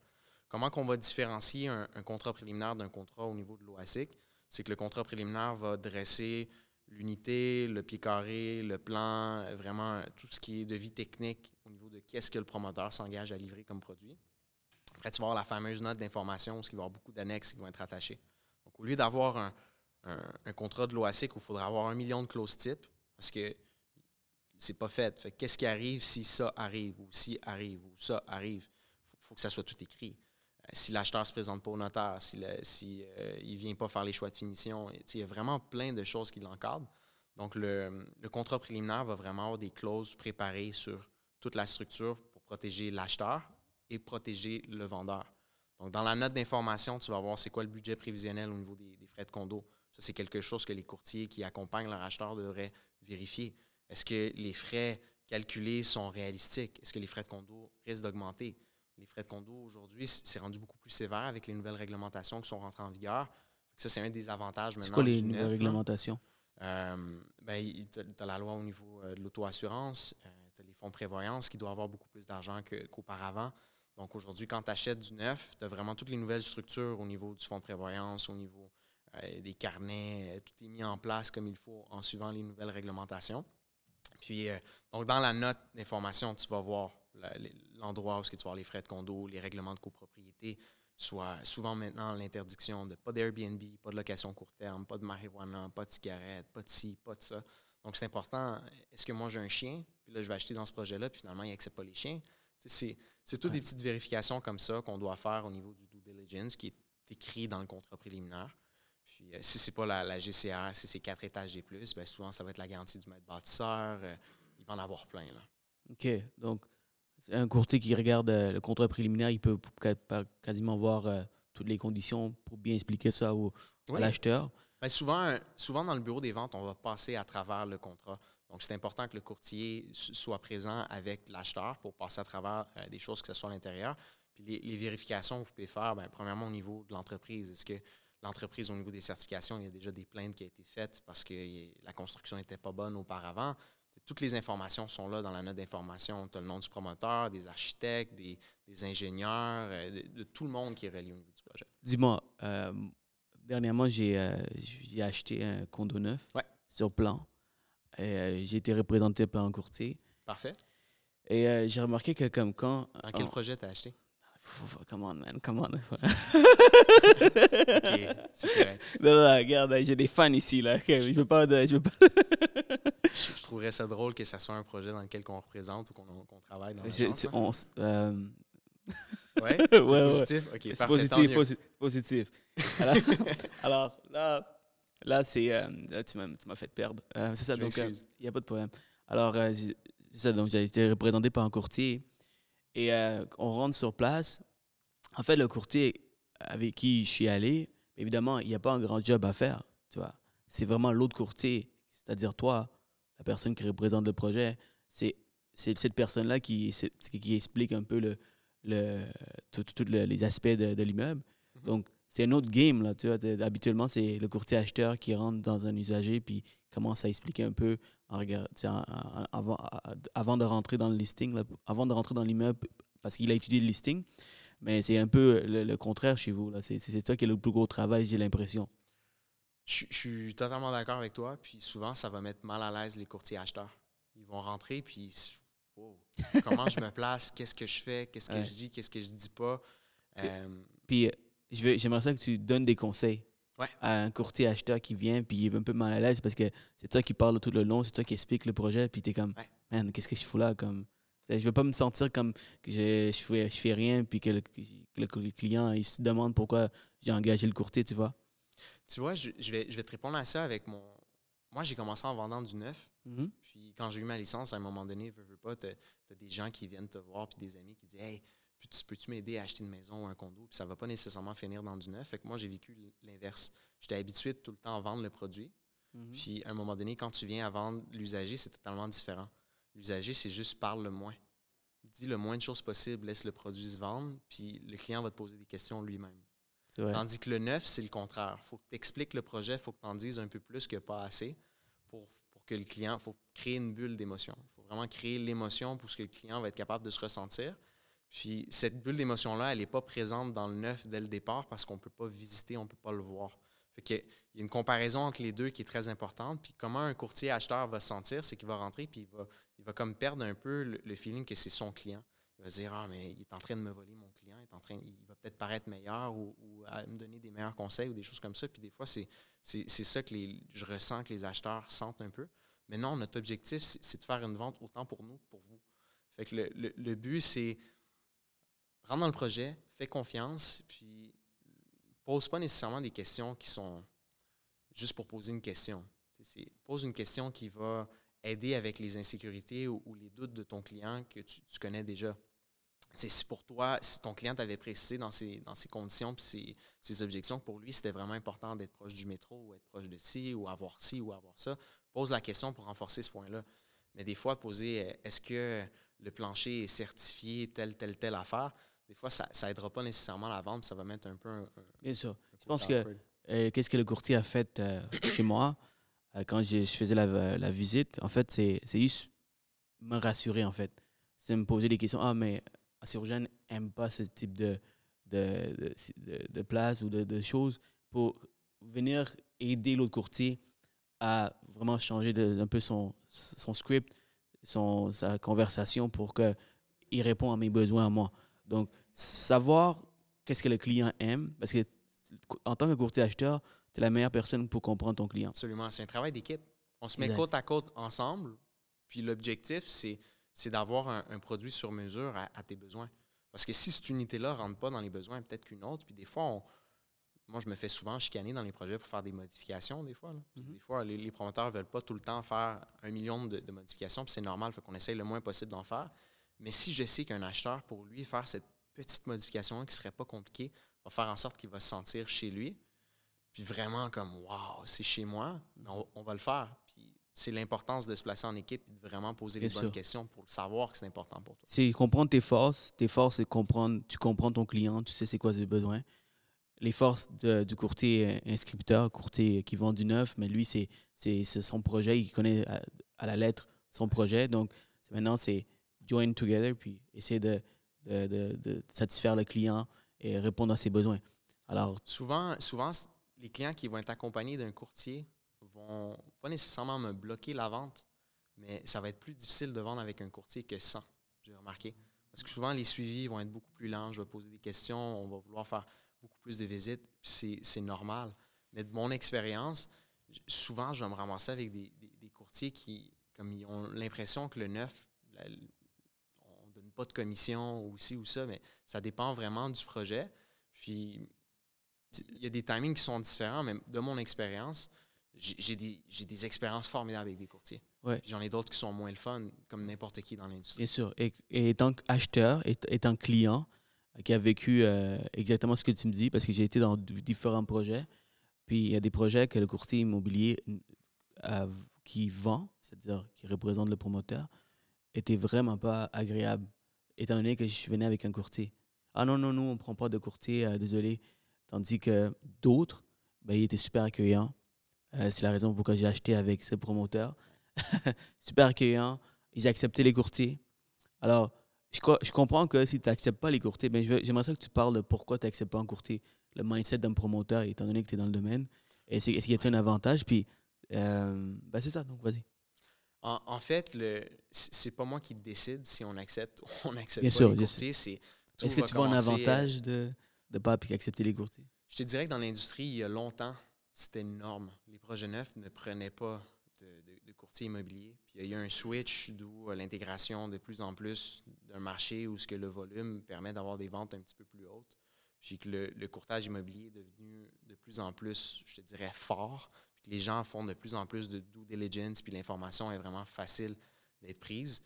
Comment qu'on va différencier un, contrat préliminaire d'un contrat au niveau de l'OASIC? C'est que le contrat préliminaire va dresser l'unité, le pied carré, le plan, vraiment tout ce qui est de vie technique au niveau de qu'est-ce que le promoteur s'engage à livrer comme produit. Après, tu vas avoir la fameuse note d'information, où il va avoir beaucoup d'annexes qui vont être attachés. Donc, au lieu d'avoir un, un, contrat de l'OASIC où il faudra avoir un million de clauses type, parce que c'est pas fait. Qu'est-ce qui arrive si ça arrive, ou si arrive, ou ça arrive? Il faut, que ça soit tout écrit. Euh, si l'acheteur ne se présente pas au notaire, si, il si euh, vient pas faire les choix de finition, il y a vraiment plein de choses qui l'encadrent. Donc, le, le, contrat préliminaire va vraiment avoir des clauses préparées sur toute la structure pour protéger l'acheteur et protéger le vendeur. Donc, dans la note d'information, tu vas voir c'est quoi le budget prévisionnel au niveau des, des frais de condo. Ça, c'est quelque chose que les courtiers qui accompagnent leur acheteur devraient vérifier. Est-ce que les frais calculés sont réalistiques? Est-ce que les frais de condo risquent d'augmenter? Les frais de condo, aujourd'hui, c'est rendu beaucoup plus sévère avec les nouvelles réglementations qui sont rentrées en vigueur. Ça, c'est un des avantages maintenant. C'est quoi les nouvelles réglementations? Euh, ben, tu as la loi au niveau euh, de l'auto-assurance, euh, tu as les fonds de prévoyance qui doivent avoir beaucoup plus d'argent qu'auparavant. Donc aujourd'hui, quand tu achètes du neuf, tu as vraiment toutes les nouvelles structures au niveau du fonds de prévoyance, au niveau des carnets, euh, tout est mis en place comme il faut en suivant les nouvelles réglementations. Puis, euh, donc, dans la note d'information, tu vas voir l'endroit où tu vas voir les frais de condo, les règlements de copropriété, soit souvent maintenant l'interdiction de pas d'Airbnb, pas de location court terme, pas de marijuana, pas de cigarette, pas de ci, pas de ça. Donc, c'est important. Est-ce que moi, j'ai un chien, puis là, je vais acheter dans ce projet-là, puis finalement, il n'accepte pas les chiens? C'est toutes des petites vérifications comme ça qu'on doit faire au niveau du due diligence qui est écrit dans le contrat préliminaire. Puis euh, si c'est pas la, la, GCR, si c'est quatre étages et plus, ben souvent ça va être la garantie du maître bâtisseur. Euh, il va en avoir plein. Là. OK. Donc, un courtier qui regarde euh, le contrat préliminaire, il peut quasiment voir toutes les conditions pour bien expliquer ça au, à l'acheteur. Ben souvent, souvent, dans le bureau des ventes, on va passer à travers le contrat. Donc, c'est important que le courtier soit présent avec l'acheteur pour passer à travers euh, des choses que ce soit à l'intérieur. Puis les, vérifications que vous pouvez faire, bien, premièrement, au niveau de l'entreprise. Est-ce que l'entreprise, au niveau des certifications, il y a déjà des plaintes qui ont été faites parce que la construction n'était pas bonne auparavant? Toutes les informations sont là dans la note d'information. Tu as le nom du promoteur, des architectes, des, ingénieurs, euh, de, tout le monde qui est relié au niveau du projet. Dis-moi, euh, dernièrement, j'ai acheté un condo neuf sur plan. Euh, j'ai été représenté par un courtier. Parfait. Et euh, j'ai remarqué que comme quand... Dans quel projet t'as acheté? Come on, man, come on. ok, c'est correct. Non, non, regarde, j'ai des fans ici, là. Je veux pas... je, veux pas je, trouverais ça drôle que ça soit un projet dans lequel on représente ou qu'on travaille dans l'agence. On, euh... ouais, c'est positif? Ok, c'est positif, positif, positif. Alors, alors là... Là, c'est. Euh, tu m'as fait perdre. Euh, c'est ça, donc il n'y euh, a pas de problème. Alors, c'est ça, donc j'ai été représenté par un courtier et on rentre sur place. En fait, le courtier avec qui je suis allé, évidemment, il n'y a pas un grand job à faire, tu vois. C'est vraiment l'autre courtier, c'est-à-dire toi, la personne qui représente le projet. C'est cette personne-là qui, qui explique un peu le, le, tous les aspects de, de l'immeuble. Mm-hmm. Donc, c'est un autre game. Là, tu vois. Habituellement, c'est le courtier acheteur qui rentre dans un usager puis commence à expliquer un peu en regard, avant, avant de rentrer dans le listing, avant de rentrer dans l'immeuble, parce qu'il a étudié le listing. Mais c'est un peu le, contraire chez vous. C'est toi qui as le plus gros travail, j'ai l'impression. Je, suis totalement d'accord avec toi. Puis souvent, ça va mettre mal à l'aise les courtiers acheteurs. Ils vont rentrer, puis comment je me place, qu'est-ce que je fais, qu'est-ce que je dis, qu'est-ce que je dis pas? puis euh, j'aimerais ça que tu donnes des conseils à un courtier acheteur qui vient puis il est un peu mal à l'aise parce que c'est toi qui parle tout le long, c'est toi qui explique le projet puis tu es comme man, qu'est-ce que je fous là? Comme je veux pas me sentir comme que je, je, fais, je fais rien puis que le, client il se demande pourquoi j'ai engagé le courtier, tu vois? Tu vois, je, vais, je vais te répondre à ça avec mon. Moi, j'ai commencé en vendant du neuf. Mm-hmm. Puis quand j'ai eu ma licence, à un moment donné, veux, veux pas, tu as, des gens qui viennent te voir puis des amis qui disent Hey, puis peux-tu m'aider à acheter une maison ou un condo? Puis ça va pas nécessairement finir dans du neuf. Fait que moi, j'ai vécu l'inverse. J'étais habitué tout le temps à vendre le produit. Mhm. Puis à un moment donné, quand tu viens à vendre l'usager, c'est totalement différent. L'usager, c'est juste parle le moins. Dis le moins de choses possible, laisse le produit se vendre, puis le client va te poser des questions lui-même. Tandis que le neuf, c'est le contraire. Il faut que tu expliques le projet, il faut que tu en dises un peu plus que pas assez pour, pour que le client, il faut créer une bulle d'émotion. Il faut vraiment créer l'émotion pour que le client va être capable de se ressentir. Puis cette bulle d'émotion-là, elle n'est pas présente dans le neuf dès le départ parce qu'on ne peut pas visiter, on ne peut pas le voir. Fait qu'il y a une comparaison entre les deux qui est très importante. Puis comment un courtier acheteur va se sentir, c'est qu'il va rentrer puis il va, il va comme perdre un peu le, feeling que c'est son client. Il va se dire Ah, mais il est en train de me voler mon client, il, est en train, il va peut-être paraître meilleur ou, me donner des meilleurs conseils ou des choses comme ça. Puis des fois, c'est, ça que je ressens que les acheteurs sentent un peu. Mais non, notre objectif, c'est, de faire une vente autant pour nous que pour vous. Fait que le, le but, c'est rentre dans le projet, fais confiance, puis pose pas nécessairement des questions qui sont juste pour poser une question. Pose une question qui va aider avec les insécurités ou, les doutes de ton client que tu, connais déjà. si pour toi, si ton client t'avait précisé dans ses, dans conditions et ses, objections, pour lui, c'était vraiment important d'être proche du métro ou être proche de ci ou avoir ci ou avoir ça, pose la question pour renforcer ce point-là. Mais des fois, poser est-ce que le plancher est certifié telle, telle, telle affaire, des fois, ça n'aidera pas nécessairement la vente, ça va mettre un peu un. Bien sûr. je pense que euh, qu'est-ce que le courtier a fait euh, chez moi euh, quand je, faisais la, visite, en fait, c'est juste me rassurer, en fait. C'est me poser des questions. Ah, mais un chirurgien n'aime pas ce type de, de, de, place ou de, choses pour venir aider l'autre courtier à vraiment changer un peu son, son script, son, sa conversation pour qu'il réponde à mes besoins à moi. Donc, savoir qu'est-ce que le client aime, parce que en tant que courtier acheteur, tu es la meilleure personne pour comprendre ton client. Absolument. C'est un travail d'équipe. On se met côte à côte ensemble, puis l'objectif, c'est, d'avoir un, produit sur mesure à, tes besoins. Parce que si cette unité-là ne rentre pas dans les besoins, peut-être qu'une autre, puis des fois, moi, je me fais souvent chicaner dans les projets pour faire des modifications, des fois. Mm-hmm. Des fois, les, promoteurs ne veulent pas tout le temps faire un million de, modifications, puis c'est normal, il faut qu'on essaye le moins possible d'en faire. Mais si je sais qu'un acheteur, pour lui, faire cette petite modification qui ne serait pas compliquée, va faire en sorte qu'il va se sentir chez lui, puis vraiment comme Waouh, c'est chez moi, on, va le faire. Puis c'est l'importance de se placer en équipe et de vraiment poser les bonnes questions pour savoir que c'est important pour toi. C'est comprendre tes forces. Tes forces, c'est comprendre, tu comprends ton client, tu sais c'est quoi ses besoins. Les forces de- du courtier inscripteur, courtier qui vend du neuf, mais lui, c'est son projet, il connaît à, à la lettre son projet. Donc, maintenant, c'est join together, puis essayer de, de, de- satisfaire le client et répondre à ses besoins. Alors, Souvent, souvent, les clients qui vont être accompagnés d'un courtier vont pas nécessairement me bloquer la vente, mais ça va être plus difficile de vendre avec un courtier que sans, j'ai remarqué. Parce que souvent, les suivis vont être beaucoup plus lents. Je vais poser des questions, on va vouloir faire beaucoup plus de visites, puis c'est- normal. Mais de mon expérience, souvent, je vais me ramasser avec des, des- des courtiers qui, comme ils ont l'impression que le neuf, pas de commission ou ci ou ça, mais ça dépend vraiment du projet. Puis, il y a des timings qui sont différents, mais de mon expérience, j'ai des, des expériences formidables avec des courtiers. Ouais. J'en ai d'autres qui sont moins le fun, comme n'importe qui dans l'industrie. Bien sûr. Et, et étant acheteur, et- étant client, euh, qui a vécu euh, exactement ce que tu me dis, parce que j'ai été dans différents projets, puis il y a des projets que le courtier immobilier euh, qui vend, c'est-à-dire qui représente le promoteur, était vraiment pas agréable, étant donné que je venais avec un courtier. Ah non, non, nous, on ne prend pas de courtier, euh, désolé. Tandis que d'autres, ben, ils étaient super accueillants. Euh, c'est la raison pourquoi j'ai acheté avec ce promoteur. super accueillants. Ils acceptaient les courtiers. Alors, je, je comprends que si tu n'acceptes pas les courtiers, ben, j'aimerais ça que tu parles de pourquoi tu n'acceptes pas un courtier, le mindset d'un promoteur, étant donné que tu es dans le domaine. Est-ce qu'il y a un avantage? Puis, euh, ben, c'est ça, donc vas-y. En, en fait, le c'est pas moi qui décide si on accepte ou on accepte Bien pas sûr, les courtiers. c'est- Est-ce que tu vois un euh, avantage de ne pas accepter les courtiers? Je te dirais que dans l'industrie, il y a longtemps, c'était une norme. Les projets neufs ne prenaient pas de, de, de courtier immobilier. Puis il y a eu un switch d'où euh, l'intégration de plus en plus d'un marché où ce que le volume permet d'avoir des ventes un petit peu plus hautes. Puis que le, le courtage immobilier est devenu de plus en plus, je te dirais, fort. Puis les gens font de plus en plus de due diligence, puis l'information est vraiment facile d'être prise.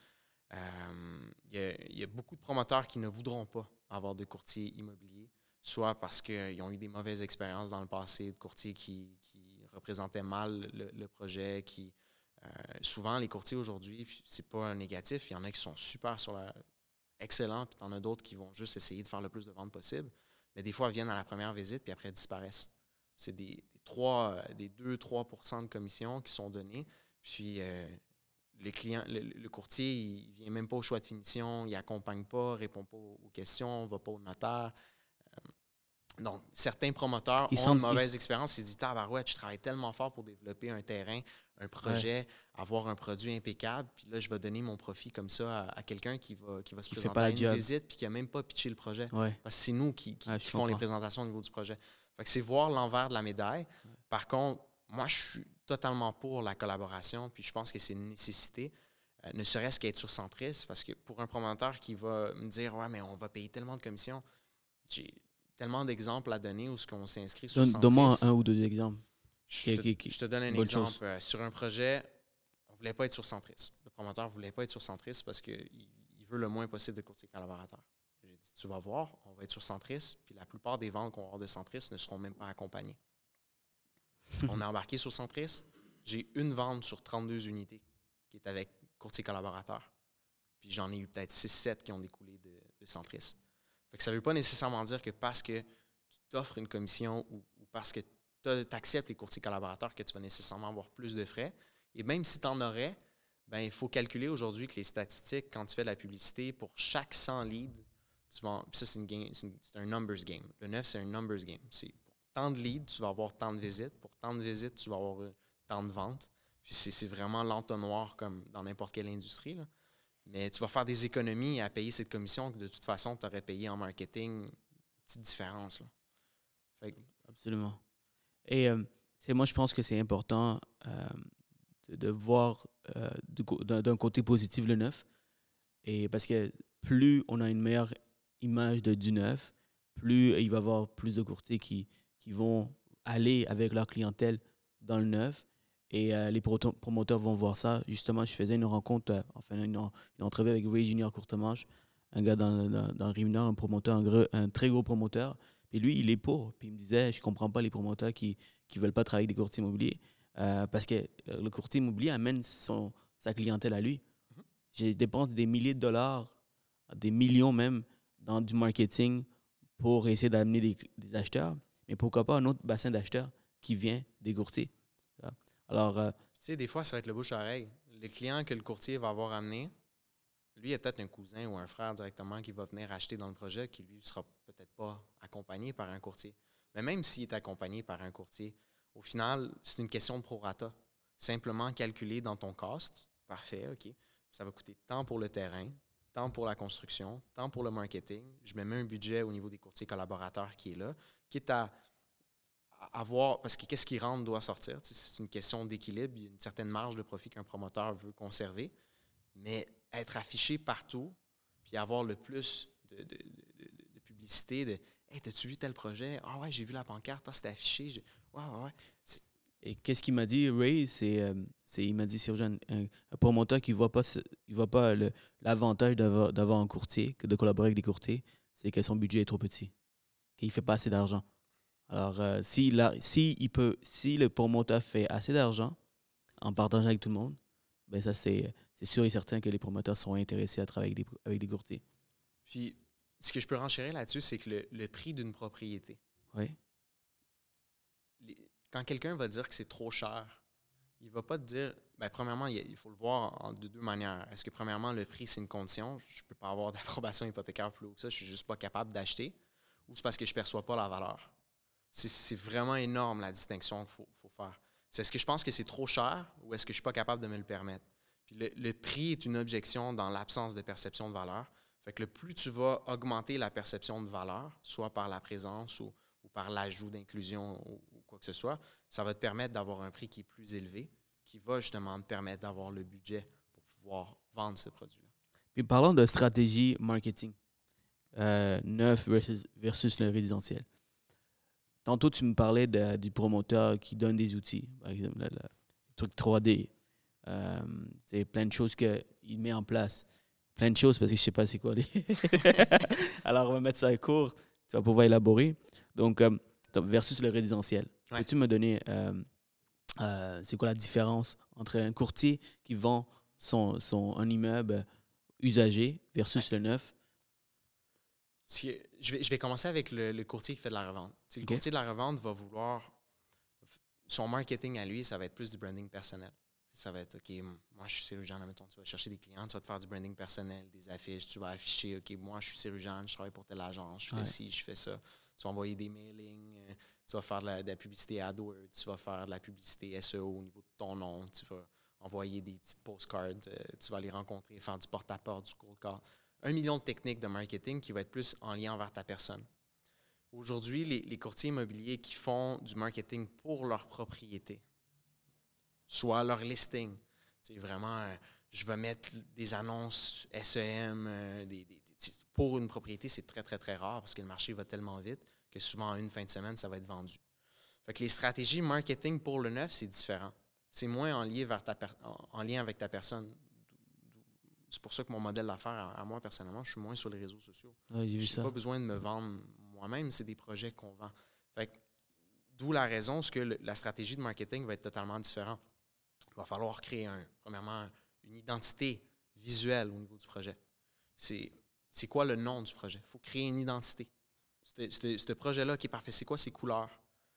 Euh, Il y, a, beaucoup de promoteurs qui ne voudront pas avoir de courtier immobilier soit parce qu'ils ont eu des mauvaises expériences dans le passé de courtiers qui, représentaient mal le, projet, qui euh, souvent les courtiers aujourd'hui, c'est pas négatif, il y en a qui sont super sur la excellents, puis en as d'autres qui vont juste essayer de faire le plus de ventes possible, mais des fois ils viennent à la première visite puis après disparaissent. C'est des, 3, des 2-3% de commissions qui sont données, puis euh, le client, le, le courtier, il vient même pas au choix de finition, il accompagne pas, répond pas aux questions, va pas au notaire. Donc, certains promoteurs Ils ont une mauvaise ils- expérience. Ils se disent Tabarouette, je travaille tellement fort pour développer un terrain, un projet, avoir un produit impeccable. Puis là, je vais donner mon profit comme ça à, à quelqu'un qui va, qui va se Qui présenter à une job. visite puis qui n'a même pas pitché le projet. Ouais. Parce que c'est nous qui, qui- Ah, font les présentations au niveau du projet. Fait que c'est voir l'envers de la médaille. Par contre, moi, je suis totalement pour la collaboration, puis je pense que c'est une nécessité, euh, ne serait-ce qu'être sur Centris, parce que pour un promoteur qui va me dire Ouais, mais on va payer tellement de commissions, j'ai tellement d'exemples à donner où ce qu'on s'inscrit sur. Donne-moi un, ou deux exemples. Je qui- te, qui- qui- je te donne un exemple. Euh, sur un projet, on ne voulait pas être sur Centris. Le promoteur ne voulait pas être sur Centris parce qu'il il veut le moins possible de courtiers collaborateurs. Tu vas voir, on va être sur Centris, puis la plupart des ventes qu'on va avoir de Centris ne seront même pas accompagnées. on est embarqué sur Centris. J'ai une vente sur 32 unités qui est avec courtier collaborateur. Puis j'en ai eu peut-être 6-7 qui ont découlé de, de Centris. Fait que ça ne veut pas nécessairement dire que parce que tu t'offres une commission ou, ou parce que tu acceptes les courtiers collaborateurs que tu vas nécessairement avoir plus de frais. Et même si tu en aurais, ben, il faut calculer aujourd'hui que les statistiques, quand tu fais de la publicité, pour chaque 100 leads, ça, c'est, un numbers game. Le 9, c'est un numbers game. C'est pour tant de leads, tu vas avoir tant de visites. Pour tant de visites, tu vas avoir euh, tant de ventes. C'est, c'est vraiment l'entonnoir comme dans n'importe quelle industrie. là. Mais tu vas faire des économies à payer cette commission que de toute façon, tu aurais payé en marketing. Petite différence. Là. Absolument. Et euh, c'est moi, je pense que c'est important euh, de, voir d'un côté positif le neuf. Et parce que plus on a une meilleure image de, du neuf, plus il va y avoir plus de courtiers qui, qui vont aller avec leur clientèle dans le neuf. Et euh, les promoteurs vont voir ça. Justement, je faisais une rencontre, euh, enfin une, une entrevue avec Ray Junior Courtemanche, un gars dans, dans, dans le un promoteur, un, gros- un très gros promoteur. Puis lui, il est pour. Puis il me disait, je comprends pas les promoteurs qui ne veulent pas travailler avec des courtiers immobiliers. Euh, parce que le courtier immobilier amène son, sa clientèle à lui. Mhm. J'ai dépensé des milliers de dollars, des millions même, dans du marketing pour essayer d'amener des, acheteurs. Mais pourquoi pas un autre bassin d'acheteurs qui vient des courtiers? Alors, euh, Tu sais, des fois, ça va être le bouche-oreille. Le client que le courtier va avoir amené, lui, il y a peut-être un cousin ou un frère directement qui va venir acheter dans le projet qui, lui, ne sera peut-être pas accompagné par un courtier. Mais même s'il est accompagné par un courtier, au final, c'est une question de prorata. Simplement calculer dans ton cost, parfait, OK, ça va coûter tant pour le terrain, tant pour la construction, tant pour le marketing. Je me mets un budget au niveau des courtiers collaborateurs qui est là, quitte à avoir, parce que qu'est-ce qui rentre doit sortir. C'est une question d'équilibre. Il y a une certaine marge de profit qu'un promoteur veut conserver. Mais être affiché partout, puis avoir le plus de, publicité, de Hey, t'as-tu vu tel projet? Ah ouais, j'ai vu la pancarte, ah, c'était affiché. J'ai- Ouais, ouais, ouais. Et qu'est-ce qu'il m'a dit, Ray? C'est, euh, c'est- il m'a dit, Sergio, un, un- promoteur qui ne voit pas, il voit pas le- l'avantage d'avoir, d'avoir un courtier, de collaborer avec des courtiers, c'est que son budget est trop petit, qu'il ne fait pas assez d'argent. Alors, euh, s'il a- si, il peut, si le promoteur fait assez d'argent en partageant avec tout le monde, ben ça, c'est, c'est sûr et certain que les promoteurs seront intéressés à travailler avec des, avec des courtiers. Puis, ce que je peux renchérir là-dessus, c'est que le, le prix d'une propriété, Oui. Quand quelqu'un va dire que c'est trop cher, il va pas te dire. Ben, premièrement, il faut le voir de deux manières. Est-ce que, premièrement, le prix, c'est une condition? Je ne peux pas avoir d'approbation hypothécaire plus haut que ça, je suis juste pas capable d'acheter. Ou c'est parce que je ne perçois pas la valeur? C'est- vraiment énorme la distinction qu'il faut, faire. C'est est-ce que je pense que c'est trop cher ou est-ce que je ne suis pas capable de me le permettre? Puis le, prix est une objection dans l'absence de perception de valeur. Fait que le plus tu vas augmenter la perception de valeur, soit par la présence ou, ou par l'ajout d'inclusion ou que ce soit, ça va te permettre d'avoir un prix qui est plus élevé, qui va justement te permettre d'avoir le budget pour pouvoir vendre ce produit-là. Puis parlons de stratégie marketing, euh, neuf versus, le résidentiel. Tantôt, tu me parlais du promoteur qui donne des outils, par exemple, le, truc 3D. Euh, c'est plein de choses qu'il met en place. Plein de choses parce que je ne sais pas c'est quoi. Alors, on va mettre ça à court. Tu vas pouvoir élaborer. Donc, euh, versus le résidentiel. Ouais. Peux-tu me donner, euh, euh, c'est quoi la différence entre un courtier qui vend son, son, un immeuble usagé versus le neuf? Je vais, je vais commencer avec le, le courtier qui fait de la revente. Le courtier de la revente va vouloir. Son marketing à lui, ça va être plus du branding personnel. Ça va être, OK, moi je suis chirurgien, admettons, tu vas chercher des clients, tu vas te faire du branding personnel, des affiches, tu vas afficher, OK, moi je suis chirurgien, je travaille pour telle agence, je fais Ouais. ci, je fais ça. Tu vas envoyer des mailings, euh, tu vas faire de la, publicité AdWords, tu vas faire de la publicité SEO au niveau de ton nom, tu vas envoyer des petites postcards, euh, tu vas aller rencontrer, faire du porte-à-porte, du cold call. Un million de techniques de marketing qui va être plus en lien envers ta personne. Aujourd'hui, les, les courtiers immobiliers qui font du marketing pour leur propriété, soit leur listing, c'est vraiment, euh, je vais mettre des annonces SEM des- pour une propriété, c'est très, très, très rare parce que le marché va tellement vite que souvent en une fin de semaine, ça va être vendu. Fait que les stratégies marketing pour le neuf, c'est différent. C'est moins en lien, vers ta en, en lien avec ta personne. C'est pour ça que mon modèle d'affaires, à, moi personnellement, je suis moins sur les réseaux sociaux. Ouais, vu Je n'ai pas besoin de me vendre moi-même, c'est des projets qu'on vend. Fait que, D'où la raison ce que le- la stratégie de marketing va être totalement différente. Il va falloir créer, un, premièrement, une identité visuelle au niveau du projet. C'est c'est quoi le nom du projet? Il faut créer une identité. Ce- projet-là qui est parfait, c'est quoi ses couleurs?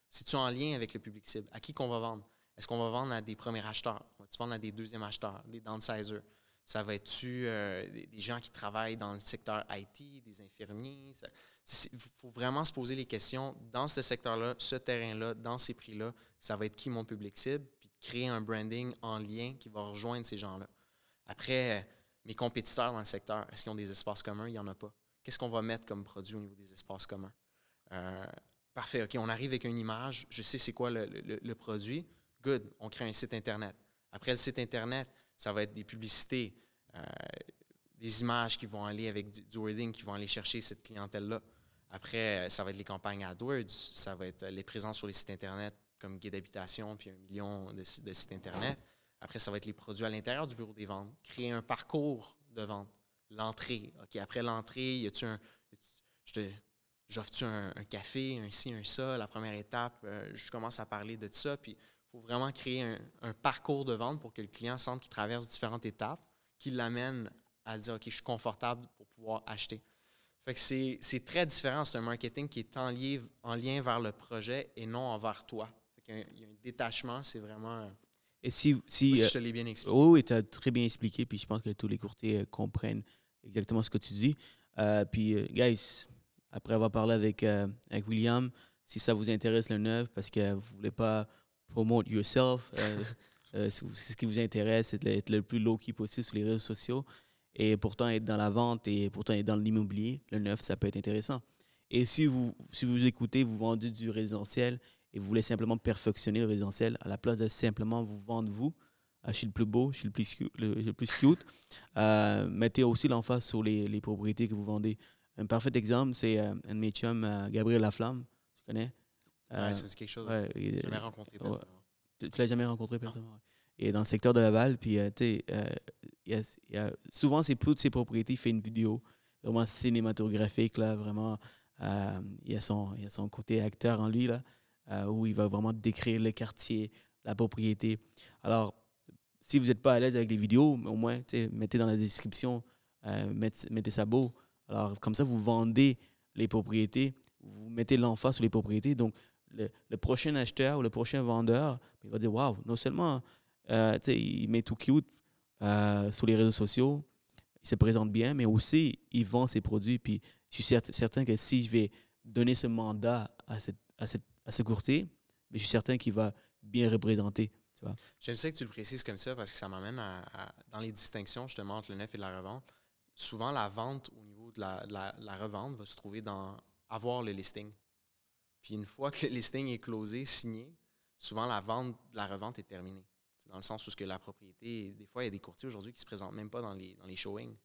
C'est-tu en lien avec le public cible? À qui qu'on va vendre? Est-ce qu'on va vendre à des premiers acheteurs? On va-tu vendre à des deuxièmes acheteurs, des downsizers? Ça va être-tu euh, des, gens qui travaillent dans le secteur IT, des infirmiers? Il faut vraiment se poser les questions dans ce secteur-là, ce terrain-là, dans ces prix-là. Ça va être qui mon public cible? Puis créer un branding en lien qui va rejoindre ces gens-là. Après, mes compétiteurs dans le secteur, est-ce qu'ils ont des espaces communs? Il n'y en a pas. Qu'est-ce qu'on va mettre comme produit au niveau des espaces communs? Euh, parfait, OK, on arrive avec une image, je sais c'est quoi le, le- produit. Good, on crée un site Internet. Après le site Internet, ça va être des publicités, euh, des images qui vont aller avec du, wording, qui vont aller chercher cette clientèle-là. Après, euh, ça va être les campagnes AdWords, ça va être les présences sur les sites Internet comme guide d'habitation, puis un million de sites Internet. Après, ça va être les produits à l'intérieur du bureau des ventes. Créer un parcours de vente. L'entrée. OK, après l'entrée, y a-tu un. J'offre-tu un, café, un ci, un ça, la première étape? euh, je commence à parler de ça. Puis, il faut vraiment créer un, parcours de vente pour que le client sente qu'il traverse différentes étapes, qui l'amène à se dire, OK, je suis confortable pour pouvoir acheter. Fait que c'est très différent. C'est un marketing qui est en, lien vers le projet et non envers toi. Fait qu'il y a un- il y a un détachement, c'est vraiment... Et si, si, si euh, je l'ai bien expliqué. Oui, tu as très bien expliqué, puis je pense que tous les courtiers euh, comprennent exactement ce que tu dis. Euh, puis, guys, après avoir parlé avec, avec William, si ça vous intéresse le neuf, parce que vous ne voulez pas promote yourself, euh, ce qui vous intéresse, c'est d'être le plus low-key possible sur les réseaux sociaux, et pourtant être dans la vente et pourtant être dans l'immobilier, le neuf, ça peut être intéressant. Et si vous, si vous écoutez, vous vendez du résidentiel et vous voulez simplement perfectionner le résidentiel, à la place de simplement vous vendre vous, ah, je suis le plus beau, je suis le plus, le, le plus cute. Euh, mettez aussi l'emphase sur les, les propriétés que vous vendez. Un parfait exemple, c'est euh, un de mes chums, euh, Gabriel Laflamme. Tu connais? Euh, Ouais, dit quelque chose. ouais, il- J'ai jamais rencontré ouais. personnellement. tu, l'as jamais rencontré personnellement? Il est dans le secteur de Laval, puis euh, tu sais, euh, souvent, c'est toutes ses propriétés, il fait une vidéo vraiment cinématographique, là, vraiment. euh, il, y a son, il y a son côté acteur en lui, là, euh, où il va vraiment décrire le quartier, la propriété. Alors, si vous n'êtes pas à l'aise avec les vidéos, au moins, mettez dans la description, euh, mettez, ça beau. Alors, comme ça, vous vendez les propriétés, vous mettez l'emphase sur les propriétés. Donc, le, prochain acheteur ou le prochain vendeur, il va dire Waouh, non seulement euh, il met tout cute euh, sur les réseaux sociaux, il se présente bien, mais aussi il vend ses produits. Puis je suis cert- certain que si je vais donner ce mandat à, cette, à, cette, à ce courtier, mais je suis certain qu'il va bien représenter. J'aime ça que tu le précises comme ça parce que ça m'amène à, dans les distinctions justement entre le neuf et la revente. Souvent, la vente au niveau de la, revente va se trouver dans avoir le listing. Puis une fois que le listing est closé, signé, souvent la vente la revente est terminée. C'est dans le sens où ce que la propriété, des fois, il y a des courtiers aujourd'hui qui ne se présentent même pas dans les, dans les showings.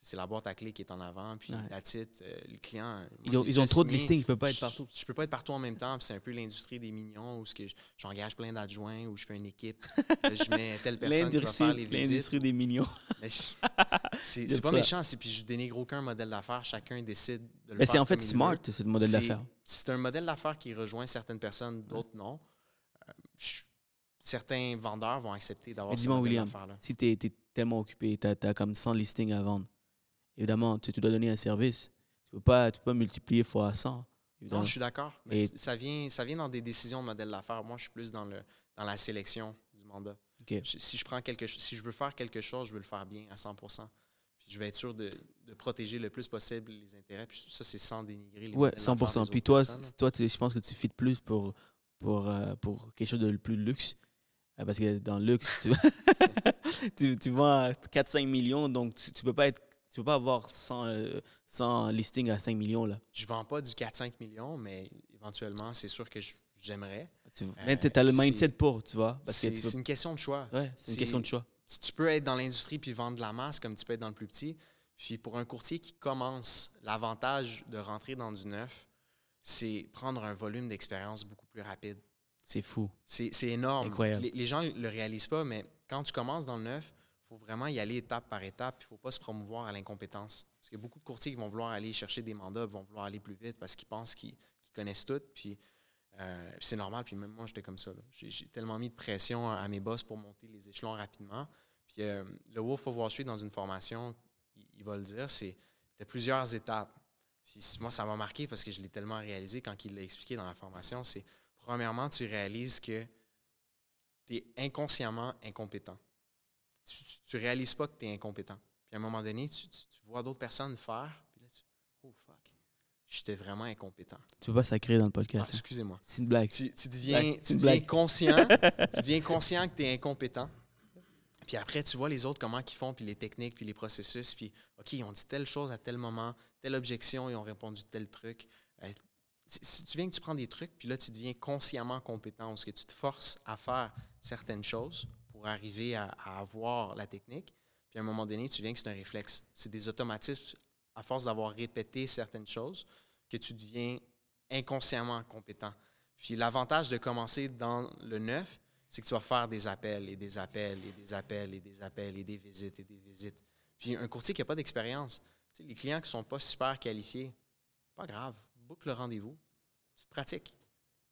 C'est la boîte à clé qui est en avant, puis Ouais. la titre, le client. moi, Ils ont, ils trop de listings, ils ne peuvent pas être partout. Je peux pas être partout en même temps. puis C'est un peu l'industrie des millions où j'engage plein d'adjoints, où je fais une équipe, je mets telle personne qui va faire les L'industrie visites. l'industrie des je- C'est pas ça. méchant, puis je dénigre aucun modèle d'affaires. Chacun décide de le Mais faire. c'est en fait smart, c'est le modèle d'affaires. C'est un modèle d'affaires qui rejoint certaines personnes, d'autres non. Euh, je- certains vendeurs vont accepter d'avoir ce modèle d'affaires-là. si tu es, tellement occupé, tu as, comme 100 listings à vendre, évidemment, tu, tu dois donner un service. Tu ne peux, pas- tu peux pas multiplier fois 100. évidemment. Non, je suis d'accord. Mais Et- ça vient, ça vient dans des décisions de modèle d'affaires. Moi, je suis plus dans, le, dans la sélection du mandat. Je- si, je prends quelque, si je veux faire quelque chose, je veux le faire bien à 100 Puis je vais être sûr de, de protéger le plus possible les intérêts. Puis ça, c'est sans dénigrer les d'affaires 100%. des Puis toi, c- toi je pense que tu fites plus pour, pour, euh, pour quelque chose de plus luxe. Euh, Parce que dans le luxe, tu, tu, tu vends 4-5 millions, donc tu ne peux pas être. Tu peux pas avoir 100, euh, 100 listings à 5 millions. Là. Je vends pas du 4-5 millions, mais éventuellement, c'est sûr que j'aimerais. Tu, Euh, mais tu as le mindset pour, tu vois. C'est une question de choix. ouais, c'est une question de choix. tu, tu peux être dans l'industrie puis vendre de la masse comme tu peux être dans le plus petit. Puis pour un courtier qui commence, l'avantage de rentrer dans du neuf, c'est prendre un volume d'expérience beaucoup plus rapide. C'est fou. C'est énorme. Incroyable. Les, les gens ne le réalisent pas, mais quand tu commences dans le neuf, faut vraiment y aller étape par étape. Il ne faut pas se promouvoir à l'incompétence. Parce qu'il y a beaucoup de courtiers qui vont vouloir aller chercher des mandats, vont vouloir aller plus vite parce qu'ils pensent qu'ils connaissent tout. Puis euh, c'est normal. Puis même moi, j'étais comme ça. J'ai tellement mis de pression à mes boss pour monter les échelons rapidement. Puis euh, le Wolf of Wall Street, dans une formation, il, va le dire, c'est c'était plusieurs étapes. Puis moi, ça m'a marqué parce que je l'ai tellement réalisé quand il l'a expliqué dans la formation. C'est premièrement, tu réalises que tu es inconsciemment incompétent. Tu ne réalises pas que tu es incompétent. Puis à un moment donné, tu, tu- tu vois d'autres personnes faire, puis là, tu oh fuck, j'étais vraiment incompétent. Tu peux pas sacrer dans le Ah, podcast. hein. Excusez-moi. C'est une blague. Tu, tu deviens, Blague, tu deviens conscient, tu deviens conscient que tu es incompétent. Puis après, tu vois les autres, comment ils font, puis les techniques, puis les processus, puis OK, ils ont dit telle chose à tel moment, telle objection, ils ont répondu tel truc. Euh, si tu viens que tu prends des trucs, puis là, tu deviens consciemment compétent, parce que tu te forces à faire certaines choses pour arriver à, avoir la technique. Puis à un moment donné, tu viens que c'est un réflexe. C'est des automatismes, à force d'avoir répété certaines choses, que tu deviens inconsciemment compétent. Puis l'avantage de commencer dans le neuf, c'est que tu vas faire des appels et des appels et des appels et des appels et des visites et des visites. Puis un courtier qui n'a pas d'expérience, tu sais, les clients qui ne sont pas super qualifiés, pas grave, boucle le rendez-vous, tu te pratiques.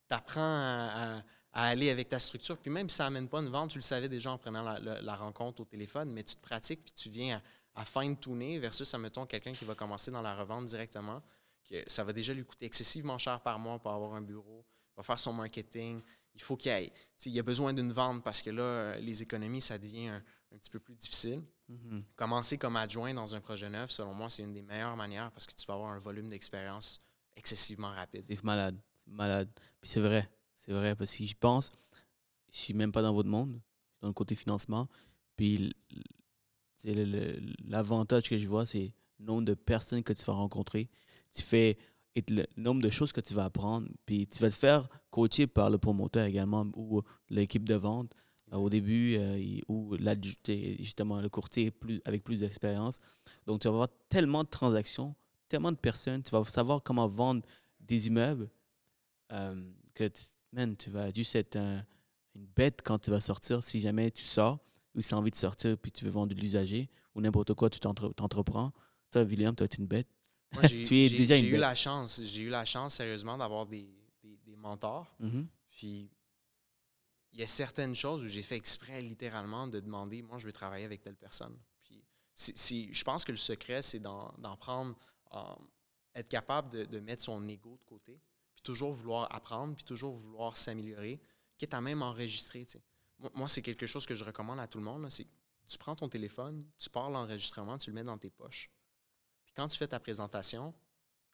Tu apprends à- à aller avec ta structure. Puis même si ça n'amène pas une vente, tu le savais déjà en prenant la, la, rencontre au téléphone, mais tu te pratiques puis tu viens à, à fine-tuner versus, admettons, quelqu'un qui va commencer dans la revente directement, que ça va déjà lui coûter excessivement cher par mois pour avoir un bureau, va faire son marketing, il faut qu'il ait, il y a besoin d'une vente parce que là, les économies, ça devient un, petit peu plus difficile. Mm-hmm. Commencer comme adjoint dans un projet neuf, selon moi, c'est une des meilleures manières parce que tu vas avoir un volume d'expérience excessivement rapide. C'est malade, malade. Puis c'est vrai, c'est vrai parce que je pense, je suis même pas dans votre monde, dans le côté financement. Puis l'avantage que je vois, c'est le nombre de personnes que tu vas rencontrer. Tu fais et le nombre de choses que tu vas apprendre. Puis tu vas te faire coacher par le promoteur également ou l'équipe de vente euh, au début euh, ou justement le courtier plus, avec plus d'expérience. Donc tu vas avoir tellement de transactions, tellement de personnes, tu vas savoir comment vendre des immeubles euh, que tu vas juste être une bête quand tu vas sortir si jamais tu sors ou si tu as envie de sortir puis tu veux vendre de l'usager ou n'importe quoi, tu t'entreprends. Toi, William, tu vas être une bête. Moi, j'ai eu la chance, j'ai eu la chance sérieusement d'avoir des, des, mentors. Mm-hmm. Puis il y a certaines choses où j'ai fait exprès littéralement de demander, moi, je veux travailler avec telle personne. Puis je pense que le secret, c'est d'en prendre, être capable de, de, mettre son ego de côté, toujours vouloir apprendre, puis toujours vouloir s'améliorer, quitte à même enregistrer. Moi, c'est quelque chose que je recommande à tout le monde. C'est tu prends ton téléphone, tu parles l'enregistrement, tu le mets dans tes poches quand tu fais ta présentation,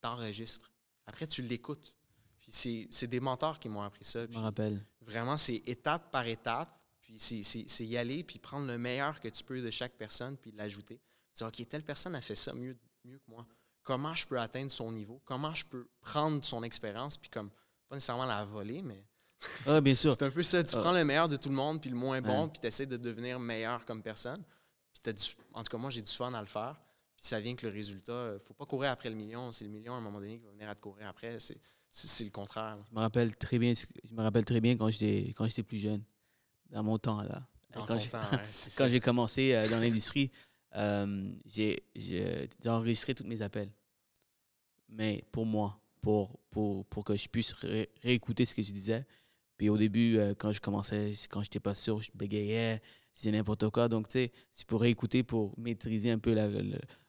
tu enregistres. Après, tu l'écoutes. Puis c'est des mentors qui m'ont appris ça. Je me rappelle. Vraiment, c'est étape par étape. Puis c'est y aller, puis prendre le meilleur que tu peux de chaque personne, puis l'ajouter. Dire, OK, telle personne a fait ça mieux, mieux que moi. Comment je peux atteindre son niveau? Comment je peux prendre son expérience, puis comme, pas nécessairement la voler, mais. Ah, bien sûr. c'est un peu ça. Tu ah. prends le meilleur de tout le monde, puis le moins bon, puis tu essaies de devenir meilleur comme personne. Puis en tout cas, moi, j'ai du fun à le faire ça vient que le résultat, il ne faut pas courir après le million. C'est le million à un moment donné qui va venir à te courir après. C'est le contraire. Je me rappelle très bien, je me rappelle très bien quand j'étais quand j'étais plus jeune, dans mon temps là. quand j'ai commencé euh, dans l'industrie, euh, j'ai enregistré tous mes appels. Mais pour moi, pour, pour, pour que je puisse réécouter ce que je disais. Puis au début, euh, quand je commençais, quand j'étais pas sûr, je bégayais, je disais n'importe quoi. Donc, tu sais, c'est pour réécouter, pour maîtriser un peu la,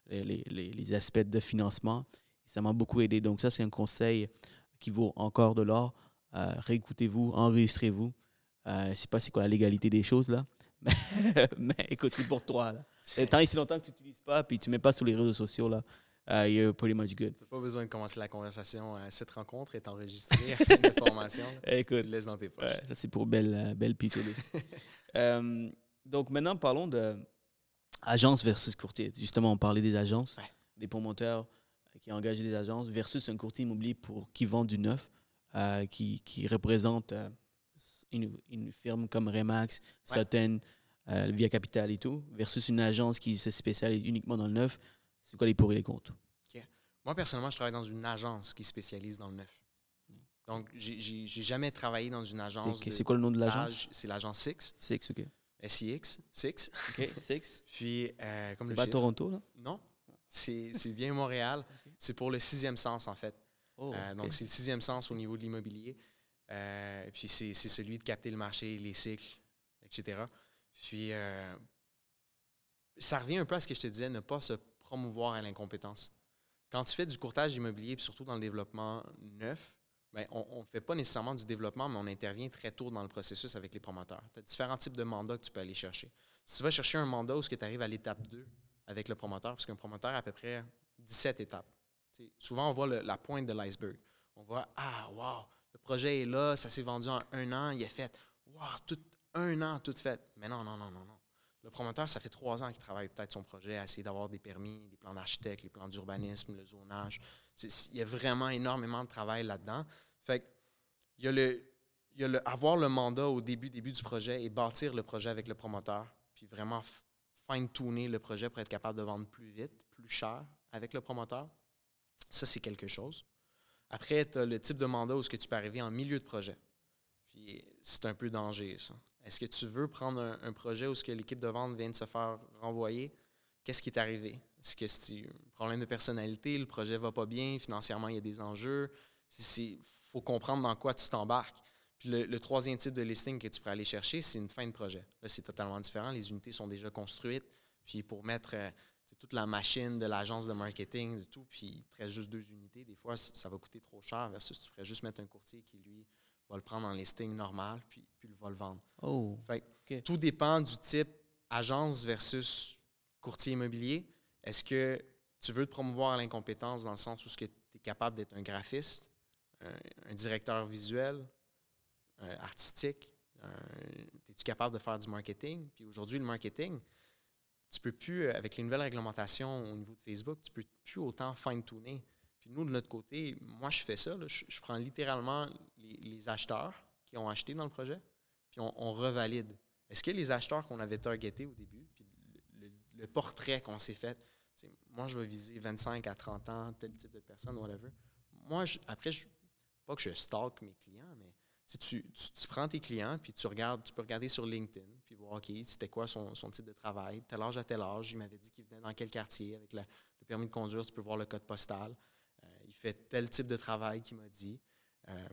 les, les, aspects de financement. Ça m'a beaucoup aidé. Donc ça, c'est un conseil qui vaut encore de l'or. Euh, réécoutez-vous, enregistrez-vous. Euh, je ne sais pas c'est quoi la légalité des choses là. Mais, écoute, c'est pour toi. Là. Tant si longtemps que tu n'utilises pas, puis tu ne mets pas sur les réseaux sociaux, là, uh, you're pretty much good. Tu pas besoin de commencer la conversation. cette rencontre est enregistrée à fin de formation. écoute, tu le laisses dans tes poches. ça, c'est pour belle, belle euh, donc maintenant, parlons de, agence versus courtier. Justement, on parlait des agences, des promoteurs euh, qui engagent des agences versus un courtier immobilier pour qui vend du neuf, euh, qui, qui, représente euh, une, une, firme comme Remax, Sutton, Via Capital et tout, versus une agence qui se spécialise uniquement dans le neuf. C'est quoi les pour et les contre? Moi, personnellement, je travaille dans une agence qui spécialise dans le neuf. Donc, j'ai jamais travaillé dans une agence. C'est quoi le nom de l'agence? C'est l'agence Six. Six, OK. SIX, Six. OK, Six. Puis, euh, comme C'est pas Toronto, là? Non. C'est bien Montréal. C'est pour le sixième sens, en fait. Oh, euh, donc, c'est le sixième sens au niveau de l'immobilier. Euh, puis, c'est celui de capter le marché, les cycles, etc. Puis, ça revient un peu à ce que je te disais, ne pas se promouvoir à l'incompétence. Quand tu fais du courtage immobilier, puis surtout dans le développement neuf, ben, on ne fait pas nécessairement du développement, mais on intervient très tôt dans le processus avec les promoteurs. Tu as différents types de mandats que tu peux aller chercher. Si tu vas chercher un mandat où tu arrives à l'étape 2 avec le promoteur, parce qu'un promoteur a à peu près 17 étapes. souvent, on voit la pointe de l'iceberg. On voit, ah, wow, le projet est là, ça s'est vendu en un an, il est fait. Wow, tout, un an, tout fait. Mais non, non, non, non, non. Le promoteur, ça fait trois ans qu'il travaille peut-être son projet à essayer d'avoir des permis, des plans d'architecte, les plans d'urbanisme, le zonage. Il y a vraiment énormément de travail là-dedans. Fait il y a le, il y a le, avoir le mandat au début, début du projet et bâtir le projet avec le promoteur, puis vraiment fine-tuner le projet pour être capable de vendre plus vite, plus cher avec le promoteur. Ça, c'est quelque chose. Après, tu as le type de mandat où ce que tu peux arriver en milieu de projet. Puis c'est un peu danger, ça. Est-ce que tu veux prendre un, projet où ce que l'équipe de vente vient de se faire renvoyer? Qu'est-ce qui est arrivé? Est-ce que c'est un problème de personnalité? Le projet va pas bien? Financièrement, il y a des enjeux? Il faut comprendre dans quoi tu t'embarques. Puis le, troisième type de listing que tu pourrais aller chercher, c'est une fin de projet. Là, c'est totalement différent. Les unités sont déjà construites. Puis pour mettre euh, toute la machine de l'agence de marketing, de tout, puis il te reste juste deux unités, des fois, ça va coûter trop cher versus tu pourrais juste mettre un courtier qui, lui, va le prendre en listing normal, puis, puis va le vendre. Oh. Fait tout dépend du type agence versus courtier immobilier. Est-ce que tu veux te promouvoir à l'incompétence dans le sens où tu es capable d'être un graphiste, un, un directeur visuel, un artistique? Es-tu capable de faire du marketing? Puis aujourd'hui, le marketing, tu peux plus, euh, avec les nouvelles réglementations au niveau de Facebook, tu peux plus autant fine-tuner. Puis nous, de notre côté, moi, je fais ça. là. Je, je prends littéralement les, acheteurs qui ont acheté dans le projet, puis on, on revalide. Est-ce que les acheteurs qu'on avait targetés au début, puis le, portrait qu'on s'est fait, moi, je vais viser 25 à 30 ans, tel type de personne, whatever. Moi, après, je, pas que je stalk mes clients, mais tu, tu, tu- prends tes clients, puis tu regardes, tu peux regarder sur LinkedIn, puis voir, OK, c'était quoi son, son type de travail, tel âge à tel âge, il m'avait dit qu'il venait dans quel quartier, avec la- le permis de conduire, tu peux voir le code postal. Euh, il fait tel type de travail qu'il m'a dit. Euh,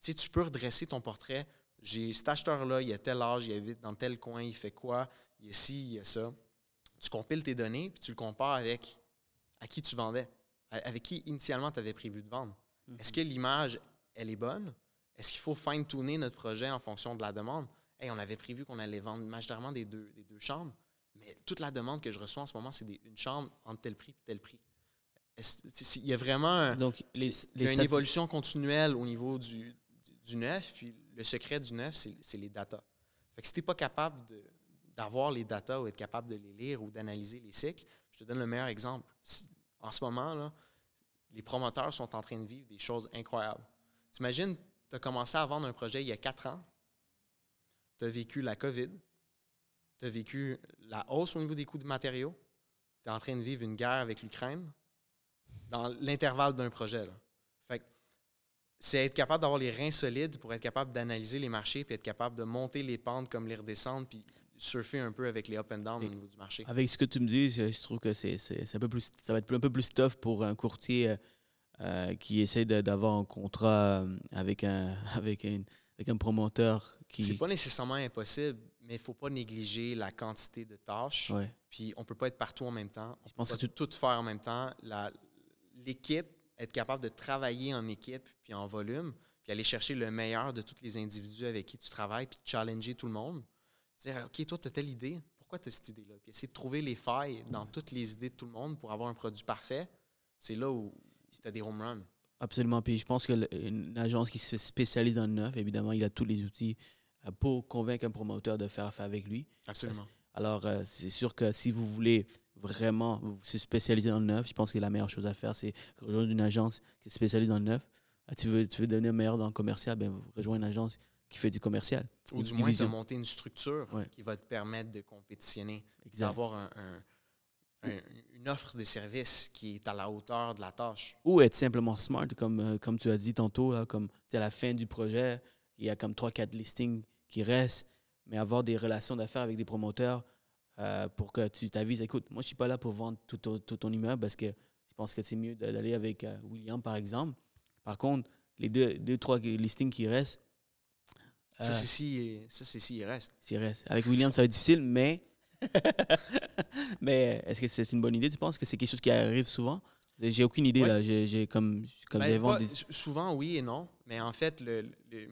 tu peux redresser ton portrait. J'ai cet acheteur-là, il a tel âge, il habite dans tel coin, il fait quoi, il y a ci, il y a ça. Tu compiles tes données, puis tu le compares avec à qui tu vendais, avec qui initialement tu avais prévu de vendre. Est-ce que l'image, elle est bonne? Est-ce qu'il faut fine-tuner notre projet en fonction de la demande? Hey, on avait prévu qu'on allait vendre majoritairement des deux, des deux chambres, mais toute la demande que je reçois en ce moment, c'est une chambre entre tel prix et tel prix. Il y a vraiment un- Donc, les, les une évolution continuelle au niveau du, du, du neuf, puis le secret du neuf, c'est les datas. Fait que si tu n'es pas capable d'avoir les datas ou être capable de les lire ou d'analyser les cycles, je te donne le meilleur exemple. En ce moment, là, les promoteurs sont en train de vivre des choses incroyables. T'imagines, tu as commencé à vendre un projet il y a quatre ans, tu as vécu la COVID, tu as vécu la hausse au niveau des coûts de matériaux, tu es en train de vivre une guerre avec l'Ukraine dans l'intervalle d'un projet. là. Fait c'est être capable d'avoir les reins solides pour être capable d'analyser les marchés puis être capable de monter les pentes comme les redescendre puis surfer un peu avec les up and down au niveau du marché. Avec ce que tu me dis, je, je trouve que c'est un peu plus, ça va être un peu plus tough pour un courtier euh, qui essaie d'avoir un contrat euh, avec un, avec un, avec un promoteur qui. C'est pas nécessairement impossible, mais il faut pas négliger la quantité de tâches. Ouais. Puis on peut pas être partout en même temps. On Je pense peut que pas tout faire en même temps. L'équipe, être capable de travailler en équipe puis en volume, puis aller chercher le meilleur de tous les individus avec qui tu travailles, puis challenger tout le monde. Dire, OK, toi, tu as telle idée, pourquoi tu as cette idée-là? Puis essayer de trouver les failles dans toutes les idées de tout le monde pour avoir un produit parfait. C'est là où tu as des home runs. Absolument. Puis je pense qu'une agence qui se spécialise dans le neuf, évidemment, il a tous les outils euh, pour convaincre un promoteur de faire affaire avec lui. Absolument. Alors, euh, c'est sûr que si vous voulez vraiment se spécialiser dans le neuf, je pense que la meilleure chose à faire, c'est rejoindre une agence qui est spécialisée dans le neuf. Ah, tu, veux, tu veux devenir meilleur dans le commercial, ben, rejoins une agence qui fait du commercial. Ou du moins, de monter une structure Ouais. qui va te permettre de compétitionner. D'avoir un- un- un- une offre de service qui est à la hauteur de la tâche. Ou être simplement smart, comme, euh, comme tu as dit tantôt, là, comme à la fin du projet, il y a comme 3-4 listings qui restent, mais avoir des relations d'affaires avec des promoteurs euh, pour que tu t'avises, écoute, moi je suis pas là pour vendre tout, ton- tout ton immeuble parce que je pense que c'est mieux d'aller avec euh, William, par exemple. Par contre, les deux, deux trois listings qui restent, Ça, euh, c'est si, ça, c'est s'il reste. s'il reste. Avec William, ça va être difficile, mais, mais est-ce que c'est une bonne idée, tu penses que c'est quelque chose qui arrive souvent? J'ai aucune idée, Ouais. là. J'ai comme, comme Ben, pas- des- Souvent, oui et non. Mais en fait, le- le-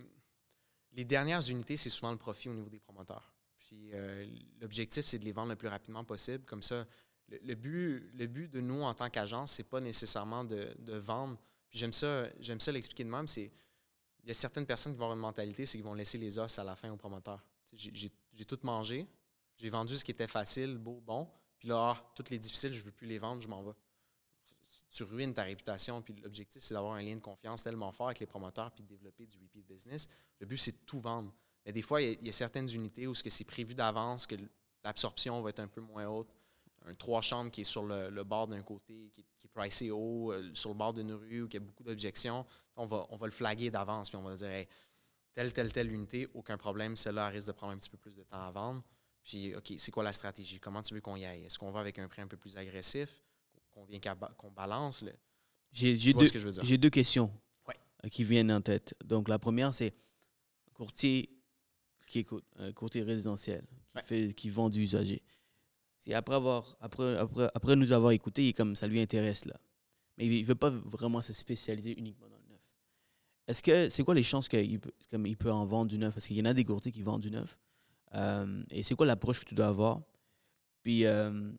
les dernières unités, c'est souvent le profit au niveau des promoteurs. Puis euh, l'objectif, c'est de les vendre le plus rapidement possible. Comme ça, le, le but, le but de nous en tant qu'agence, c'est pas nécessairement de, de vendre. Puis j'aime ça, j'aime ça l'expliquer de même. C'est il y a certaines personnes qui vont avoir une mentalité, c'est qu'ils vont laisser les os à la fin au promoteur. Tu sais, J'ai j'ai- j'ai tout mangé, j'ai vendu ce qui était facile, beau, bon. Puis là, ah, toutes les difficiles, je veux plus les vendre, je m'en vais tu ruines ta réputation. Puis l'objectif, c'est d'avoir un lien de confiance tellement fort avec les promoteurs puis de développer du repeat business. Le but, c'est de tout vendre. Mais des fois, il y a, certaines unités où c'est prévu d'avance, que l'absorption va être un peu moins haute. Un trois chambres qui est sur le, bord d'un côté, qui est, pricé haut, euh, sur le bord d'une rue, où il y a beaucoup d'objections, on va, on va le flaguer d'avance, puis on va dire telle, telle, telle unité, aucun problème, celle-là risque de prendre un petit peu plus de temps à vendre. Puis, OK, c'est quoi la stratégie? Comment tu veux qu'on y aille? Est-ce qu'on va avec un prix un peu plus agressif? Qu'on vient qu'on balance? Le... J'ai deux, questions Ouais. euh, qui viennent en tête. Donc, la première, c'est courtier qui est un courtier résidentiel, qui, Ouais. fait, qui vend du usager. C'est après, avoir, après, après, après nous avoir écouté, il comme ça lui intéresse là. Mais il ne veut pas vraiment se spécialiser uniquement dans le neuf. Est-ce que c'est quoi les chances qu'il peut, comme il peut en vendre du neuf? Parce qu'il y en a des courtiers qui vendent du neuf. Euh, et c'est quoi l'approche que tu dois avoir? Puis euh,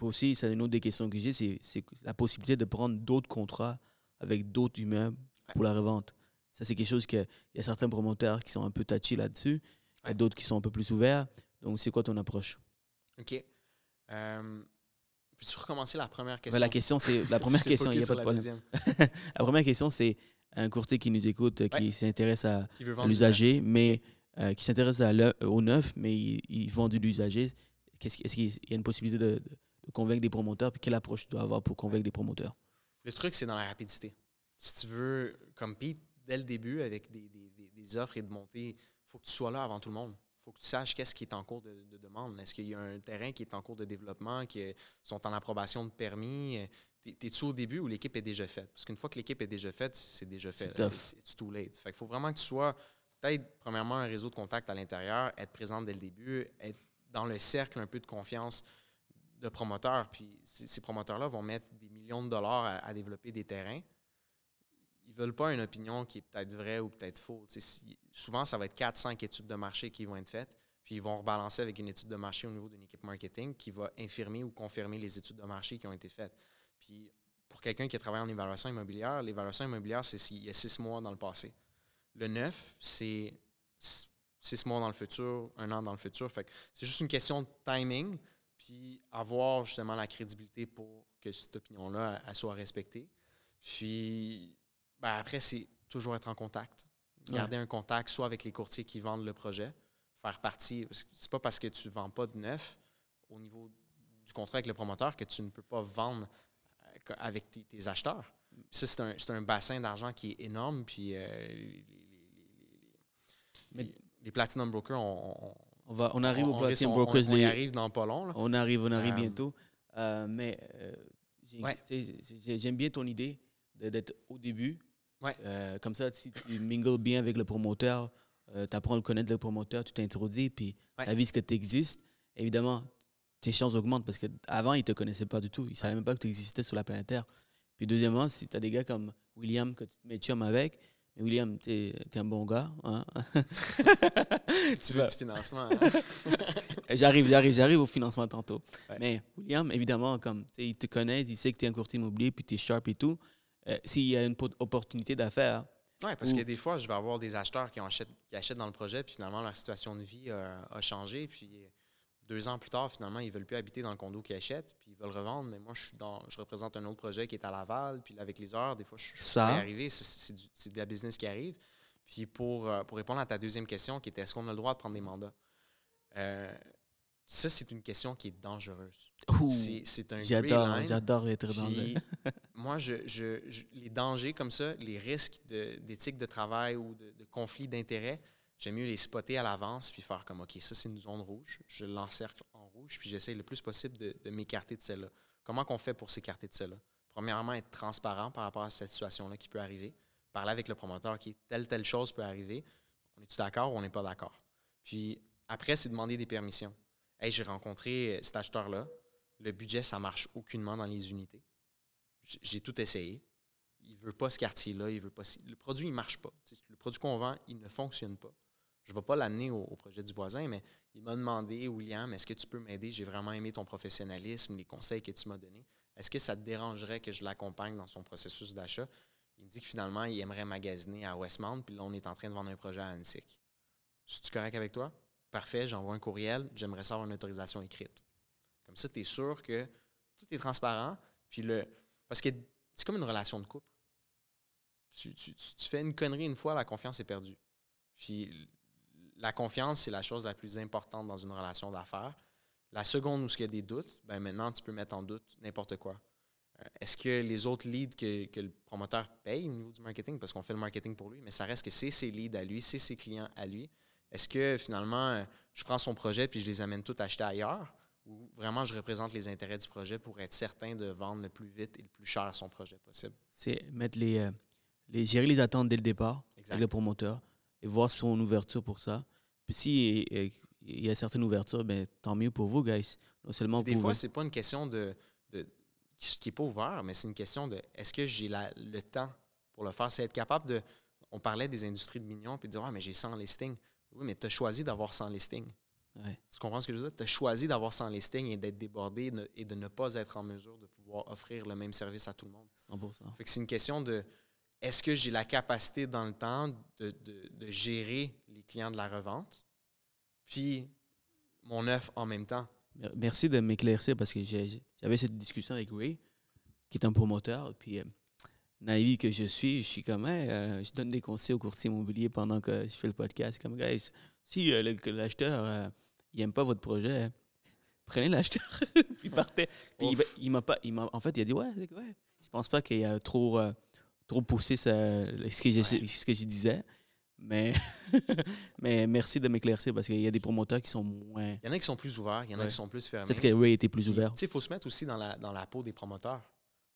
aussi, c'est une autre des questions que j'ai, c'est, la possibilité de prendre d'autres contrats avec d'autres immeubles pour la revente. Ça, c'est quelque chose que il y a certains promoteurs qui sont un peu touchés là-dessus, Ouais. d'autres qui sont un peu plus ouverts. Donc, c'est quoi ton approche? OK. Euh, Peux-tu recommencer la première Ben, question? la question, c'est la première question, il n'y a pas de problème. La première question, c'est un courtier qui nous écoute, qui Ouais. s'intéresse à, l'usager, mais euh, qui s'intéresse à l'e- au neuf, mais il, il vend de l'usager. Est-ce qu'il y a une possibilité de, convaincre des promoteurs? Puis quelle approche tu dois avoir pour convaincre des promoteurs? Le truc, c'est dans la rapidité. Si tu veux, comme Pete, dès le début, avec des, des- des- offres et de montée, il faut que tu sois là avant tout le monde. Il faut que tu saches qu'est-ce qui est en cours de, de demande. Est-ce qu'il y a un terrain qui est en cours de développement, qui sont en approbation de permis? Es-tu au début ou l'équipe est déjà faite? Parce qu'une fois que l'équipe est déjà faite, c'est déjà fait. C'est too late. Fait qu'il faut vraiment que tu sois, peut-être, premièrement, un réseau de contact à l'intérieur, être présent dès le début, être dans le cercle un peu de confiance de promoteurs. Puis ces, promoteurs-là vont mettre des millions de dollars à, développer des terrains. Ils veulent pas une opinion qui est peut-être vraie ou peut-être fausse. Souvent, ça va être 4-5 études de marché qui vont être faites, puis ils vont rebalancer avec une étude de marché au niveau d'une équipe marketing qui va infirmer ou confirmer les études de marché qui ont été faites. Puis pour quelqu'un qui a travaillé en évaluation immobilière, l'évaluation immobilière, c'est s'il y a six mois dans le passé. Le neuf, c'est s- six mois dans le futur, un an dans le futur. Fait que c'est juste une question de timing, puis avoir justement la crédibilité pour que cette opinion-là soit respectée. Puis ben, après, c'est toujours être en contact. Garder un contact soit avec les courtiers qui vendent le projet, faire partie. C'est pas parce que tu ne vends pas de neuf au niveau du contrat avec le promoteur que tu ne peux pas vendre euh, avec tes, tes acheteurs. Puis ça, c'est un, un bassin d'argent qui est énorme. Puis euh, Mais- les- Platinum Brokers, on, on- On, va, on arrive on- au on Platinum Brokers. on- y arrive dans pas long. là. On arrive, on arrive Euh, bientôt. Euh, mais euh, Ouais. j'aime bien ton idée d'être au début. Ouais. Euh, comme ça, si tu mingles bien avec le promoteur, tu apprends à le connaître, le promoteur, tu t'introduis, puis Ouais. tu avises que tu existes. Évidemment, tes chances augmentent parce qu'avant, il ne te connaissait pas du tout. Il ne savait même pas que tu existais sur la planète Terre. Puis deuxièmement, si tu as des gars comme William que tu te mets chum avec, mais William, tu es, un bon gars. hein. tu veux du financement. hein? J'arrive, j'arrive, j'arrive au financement tantôt. Ouais. Mais William, évidemment, comme il te connaît, il sait que tu es un courtier immobilier, puis tu es sharp et tout. Euh, S'il y a une opportunité d'affaires, Oui, parce que des fois, je vais avoir des acheteurs qui, en achètent, qui achètent dans le projet, puis finalement, leur situation de vie euh, a changé. Puis deux ans plus tard, finalement, ils ne veulent plus habiter dans le condo qu'ils achètent, puis ils veulent revendre. Mais moi, je, suis dans, je représente un autre projet qui est à Laval, puis avec les heures, des fois, je, y arriver. C'est- de la business qui arrive. Puis pour, euh, pour répondre à ta deuxième question, qui était est-ce qu'on a le droit de prendre des mandats? Euh, ça, c'est une question qui est dangereuse. C'est un j'adore, line. j'adore être dans le. Moi, je, je- je- les dangers comme ça, les risques de- d'éthique de, travail ou de, de conflit d'intérêts, j'aime mieux les spotter à l'avance puis faire comme, OK, ça, c'est une zone rouge. Je l'encercle en rouge puis j'essaie le plus possible de, m'écarter de celle-là. Comment qu'on fait pour s'écarter de celle-là? Premièrement, être transparent par rapport à cette situation-là qui peut arriver. Parler avec le promoteur, qui telle, telle chose peut arriver. On est-tu d'accord ou on n'est pas d'accord? Puis après, c'est demander des permissions. Hey, j'ai rencontré euh, cet acheteur-là. Le budget, ça marche aucunement dans les unités. J'ai tout essayé. Il veut pas ce quartier-là. Il veut pas. Le produit, il marche pas. Le produit qu'on vend, il ne fonctionne pas. Je ne vais pas l'amener au, projet du voisin, mais il m'a demandé, William, est-ce que tu peux m'aider? J'ai vraiment aimé ton professionnalisme, les conseils que tu m'as donnés. Est-ce que ça te dérangerait que je l'accompagne dans son processus d'achat? Il me dit que finalement, il aimerait magasiner à Westmount, puis là, on est en train de vendre un projet à Annecy. Es-tu correct avec toi? Parfait, j'envoie un courriel, j'aimerais savoir une autorisation écrite. Comme ça, tu es sûr que tout est transparent. Puis le, parce que c'est comme une relation de couple. Tu- tu fais une connerie une fois, la confiance est perdue. Puis la confiance, c'est la chose la plus importante dans une relation d'affaires. La seconde où il y a des doutes, ben maintenant, tu peux mettre en doute n'importe quoi. Euh, Est-ce que les autres leads que, que le promoteur paye au niveau du marketing, parce qu'on fait le marketing pour lui, mais ça reste que c'est ses leads à lui, c'est ses clients à lui. Est-ce que finalement, euh, je prends son projet puis je les amène tous acheter ailleurs ou vraiment je représente les intérêts du projet pour être certain de vendre le plus vite et le plus cher son projet possible? C'est mettre les, euh, les. gérer les attentes dès le départ avec le promoteur. Et voir son ouverture pour ça. Puis si euh, il y a certaines ouvertures, ben, tant mieux pour vous, guys. Non seulement des pour fois, c'est pas une question de, de qui n'est pas ouvert, mais c'est une question de est-ce que j'ai la- le temps pour le faire? C'est être capable de. On parlait des industries de millions, puis de dire Ah, mais j'ai 100 listings. Oui, mais tu as choisi d'avoir 100 listings. Ouais. Tu comprends ce que je veux dire? Tu as choisi d'avoir 100 listings et d'être débordé et de ne pas être en mesure de pouvoir offrir le même service à tout le monde. 100%. Fait que c'est une question de est-ce que j'ai la capacité dans le temps de, de- de gérer les clients de la revente, puis mon œuf en même temps? Mer- Merci de m'éclaircir parce que j'avais cette discussion avec Ray, qui est un promoteur. Puis, euh, naïf que je suis, je suis comme, Hey, euh, je donne des conseils aux courtiers immobiliers pendant que je fais le podcast. Comme, guys, si euh, l'acheteur n'aime pas votre projet, prenez l'acheteur. puis partait. Puis il, m'a pas, il m'a, en fait, il a dit, ouais, ouais. Je pense pas qu'il a trop, trop poussé ça- ce, que Ouais. ce que je disais. Mais, mais merci de m'éclaircir parce qu'il y a des promoteurs qui sont moins. Il y en a qui sont plus ouverts, il y en a Ouais. qui sont plus fermés. Peut-être que Ray était plus ouvert. Il faut se mettre aussi dans la, dans la peau des promoteurs.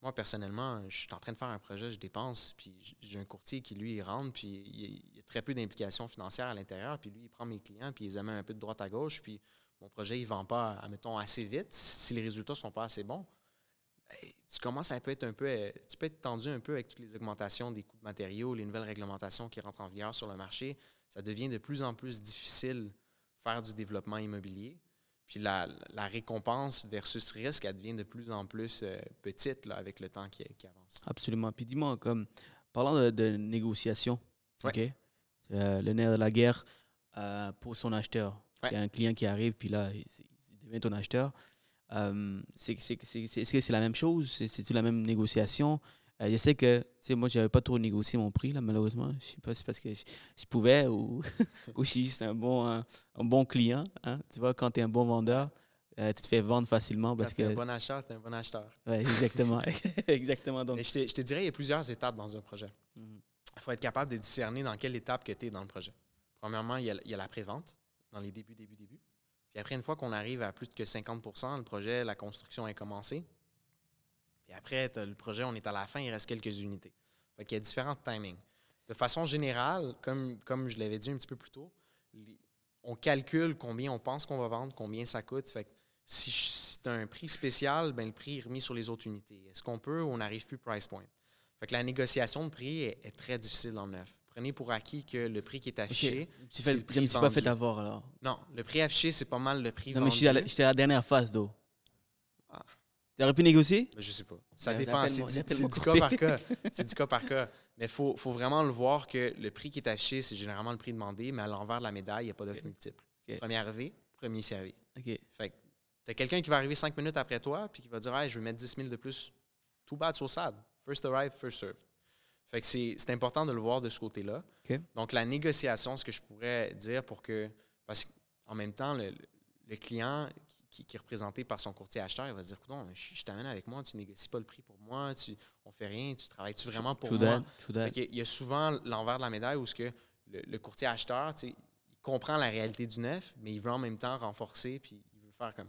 Moi, personnellement, je suis en train de faire un projet, je dépense, puis j'ai un courtier qui, lui, il rentre, puis il, y a très peu d'implications financières à l'intérieur, puis lui, il prend mes clients, puis il les amène un peu de droite à gauche, puis mon projet, il ne vend pas, admettons, assez vite. Si les résultats ne sont pas assez bons, tu commences à être un peu, euh, tu peux être tendu un peu avec toutes les augmentations des coûts de matériaux, les nouvelles réglementations qui rentrent en vigueur sur le marché. Ça devient de plus en plus difficile de faire du développement immobilier. Puis la, la récompense versus risque, elle devient de plus en plus euh, petite là, avec le temps qui, qui avance. Absolument. Puis dis-moi, comme, parlant de, de négociation, Ouais. Euh, le nerf de la guerre euh, pour son acheteur. Ouais. Il y a un client qui arrive, puis là, il, il devient ton acheteur. Euh, c'est, c'est, c'est- c'est- est-ce que c'est la même chose? C'est, c'est-tu la même négociation? Euh, je sais que, tu sais, moi, j'avais pas trop négocié mon prix, là, malheureusement. Je sais pas si c'est parce que je, je pouvais ou, ou je suis juste un bon, un, un bon client. hein. Tu vois, quand tu es un bon vendeur, euh, tu te fais vendre facilement parce Quand tu es que... un bon acheteur, tu es un bon acheteur. Ouais, exactement. exactement. Donc, je te, je te dirais, il y a plusieurs étapes dans un projet. Mhm. Il faut être capable de discerner dans quelle étape que tu es dans le projet. Premièrement, il y a, il y a la pré-vente, dans les débuts, débuts, débuts. Puis après, une fois qu'on arrive à plus que 50% le projet, la construction est commencée. Puis après, le projet, on est à la fin, il reste quelques unités. Fait qu'il y a différents timings. De façon générale, comme, comme je l'avais dit un petit peu plus tôt, on calcule combien on pense qu'on va vendre, combien ça coûte. Fait que si, tu as un prix spécial, ben, le prix est remis sur les autres unités. Est-ce qu'on peut ou on n'arrive plus price point? Fait que la négociation de prix est, est très difficile le neuf. Prenez pour acquis que le prix qui est affiché, tu c'est fais, le prix pas fait avoir alors. Non, le prix affiché, c'est pas mal le prix Non, mais vendu. je suis à la- j'étais à la dernière phase, d'eau. Ah. Tu aurais pu négocier? Ben, je sais pas. Ça dépend. C'est du, cas par cas. C'est du cas par cas. Mais il faut, faut vraiment le voir que le prix qui est affiché, c'est généralement le prix demandé, mais à l'envers de la médaille, il n'y a pas d'offre multiple. Ok. Premier arrivé, premier servi. OK. Fait tu as quelqu'un qui va arriver cinq minutes après toi, puis qui va dire hey, je vais mettre 10 000 de plus. Tout bad sur SAD. First arrive, first serve. Fait que c'est important de le voir de ce côté-là. Donc, la négociation, ce que je pourrais dire pour que. Parce qu'en même temps, le, le client qui, qui est représenté par son courtier acheteur, il va se dire non, je, je t'amène avec moi, tu négocies pas le prix pour moi, tu, on fait rien, tu travailles-tu vraiment pour moi? that, that. Il y a souvent l'envers de la médaille où ce que le, le courtier acheteur, tu sais, il comprend la réalité du neuf, mais il veut en même temps renforcer, puis il veut faire comme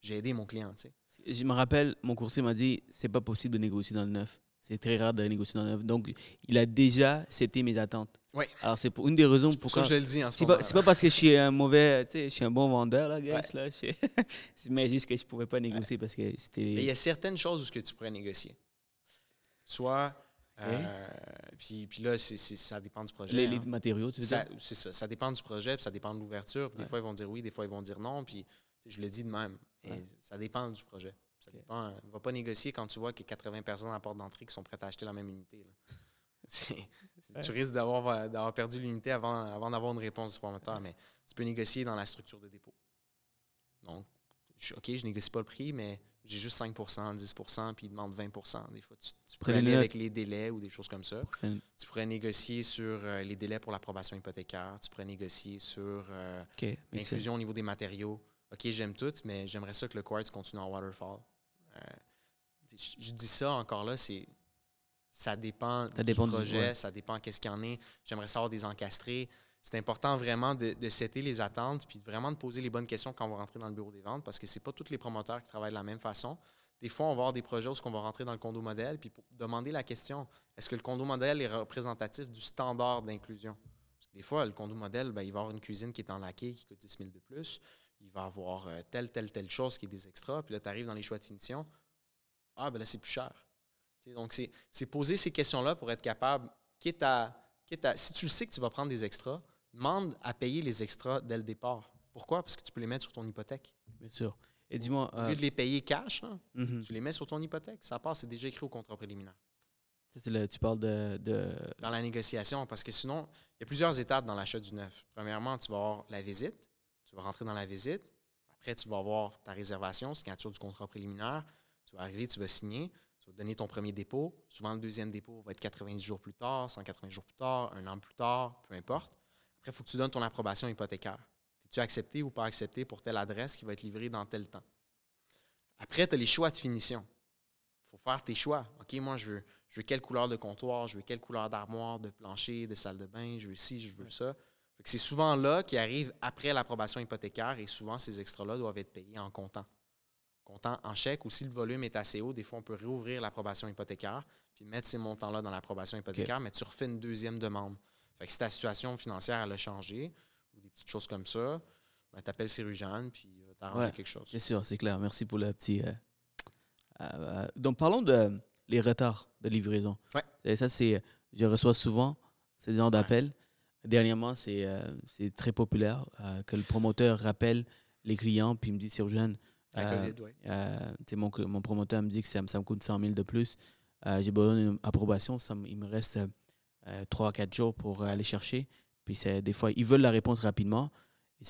j'ai aidé mon client. tu sais. Je me rappelle, mon courtier m'a dit c'est pas possible de négocier dans le neuf. C'est très rare de négocier dans neuf. Donc, il a déjà c'était mes attentes. Oui. Alors, c'est une des raisons pour pourquoi. je le dis en ce C'est moment. pas, c'est pas parce que je suis un mauvais, tu sais, je suis un bon vendeur, là, guys, Ouais. là. je mais juste que je pouvais pas négocier parce que c'était. Mais il y a certaines choses où ce que tu pourrais négocier. Soit, euh, puis, puis là, ça dépend du projet. les, hein. les matériaux, tu veux Ça- dire? C'est ça. Ça dépend du projet, puis ça dépend de l'ouverture. Des Ouais. fois, ils vont dire oui, des fois, ils vont dire non. Puis je le dis de même. Et. Ça dépend du projet. Ça dépend. euh, On ne va pas négocier quand tu vois qu'il y a 80 personnes à la porte d'entrée qui sont prêtes à acheter la même unité. là. Tu risques d'avoir d'avoir perdu l'unité avant, avant d'avoir une réponse du promoteur, mais tu peux négocier dans la structure de dépôt. Donc, je- OK, je négocie pas le prix, mais j'ai juste 5% 10% puis ils demandent 20% Des fois, tu, Prenez aller avec les délais ou des choses comme ça. Tu pourrais négocier sur euh, les délais pour l'approbation hypothécaire. Tu pourrais négocier sur euh, l'inclusion au niveau des matériaux. OK, j'aime tout, mais j'aimerais ça que le quartz continue en waterfall. Euh, je, je dis ça encore là, c'est ça dépend Ça du dépend du- projet, ouais. ça dépend qu'est-ce qu'il y en est. J'aimerais savoir des encastrés. C'est important vraiment de, de setter les attentes puis vraiment de poser les bonnes questions quand on va rentrer dans le bureau des ventes parce que c'est pas tous les promoteurs qui travaillent de la même façon. Des fois, on va avoir des projets où on va rentrer dans le condo modèle puis pour demander la question est-ce que le condo modèle est représentatif du standard d'inclusion? Des fois, le condo modèle, ben, il va avoir une cuisine qui est en laqué, qui coûte 10 000 de plus. Il va avoir euh, telle, telle, telle chose qui est des extras. Puis là, tu arrives dans les choix de finition. Ah, ben là, c'est plus cher. donc, c'est poser ces questions-là pour être capable, quitte à, quitte à, si tu sais que tu vas prendre des extras, demande à payer les extras dès le départ. Pourquoi? Parce que tu peux les mettre sur ton hypothèque. Bien sûr. Et dis-moi. Au lieu de les payer cash, mhm. tu les mets sur ton hypothèque. Ça passe, c'est déjà écrit au contrat préliminaire. tu parles de, Dans la négociation, parce que sinon, il y a plusieurs étapes dans l'achat du neuf. Premièrement, tu vas avoir la visite. Tu vas rentrer dans la visite. Après, tu vas avoir ta réservation, signature du contrat préliminaire. Tu vas arriver, tu vas signer. Tu vas donner ton premier dépôt. Souvent, le deuxième dépôt va être 90 jours plus tard, 180 jours plus tard, un an plus tard, peu importe. Après, il faut que tu donnes ton approbation hypothécaire tu accepté ou pas accepté pour telle adresse qui va être livrée dans tel temps? Après, tu as les choix de finition. Il faut faire tes choix. OK, moi, je veux, je veux quelle couleur de comptoir, je veux quelle couleur d'armoire, de plancher, de salle de bain, je veux ci, je veux ça. C'est souvent là qui arrive après l'approbation hypothécaire et souvent ces extras-là doivent être payés en comptant. Comptant en chèque ou si le volume est assez haut, des fois on peut réouvrir l'approbation hypothécaire puis mettre ces montants-là dans l'approbation hypothécaire, mais tu refais une deuxième demande. Fait que si ta situation financière elle a changé, des petites choses comme ça, ben, tu appelles Cyrus-Jeanne, puis tu t'arranger quelque chose. Bien sûr, c'est clair. Merci pour le petit. Euh, euh, euh, donc, parlons de les retards de livraison. Ouais. ça, c'est. Je reçois souvent ces genre d'appels. Dernièrement, c'est très populaire que le promoteur rappelle les clients, puis il me dit Cyrus-Jeanne. mon, mon promoteur me dit que ça, ça me coûte 100 000 de plus. J'ai besoin d'une approbation. Ça, il me reste 3 à 4 jours pour aller chercher. Puis des fois, ils veulent la réponse rapidement.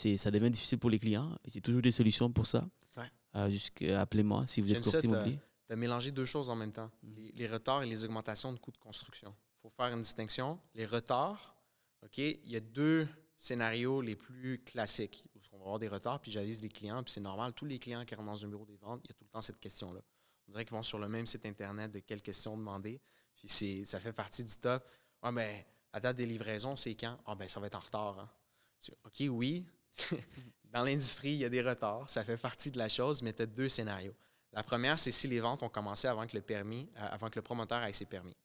Et ça devient difficile pour les clients. J'ai toujours des solutions pour ça. Ouais. Euh, appelez-moi si vous êtes courtier immobilier. Tu as mélangé deux choses en même temps, mm. les, retards et les augmentations de coûts de construction. Il faut faire une distinction. Les retards, OK, il y a deux scénarios les plus classiques où on va avoir des retards, puis j'avise les clients, puis c'est normal. Tous les clients qui rentrent dans un bureau des ventes, il y a tout le temps cette question-là. On dirait qu'ils vont sur le même site Internet de quelles questions demander, puis ça fait partie du top. Ah, mais la date des livraisons, c'est quand? Ah, ben ça va être en retard. Hein. OK, oui. Dans l'industrie, il y a des retards. Ça fait partie de la chose, mais tu as deux scénarios. La première, c'est si les ventes ont commencé avant que le permis, euh, avant que le promoteur ait ses permis.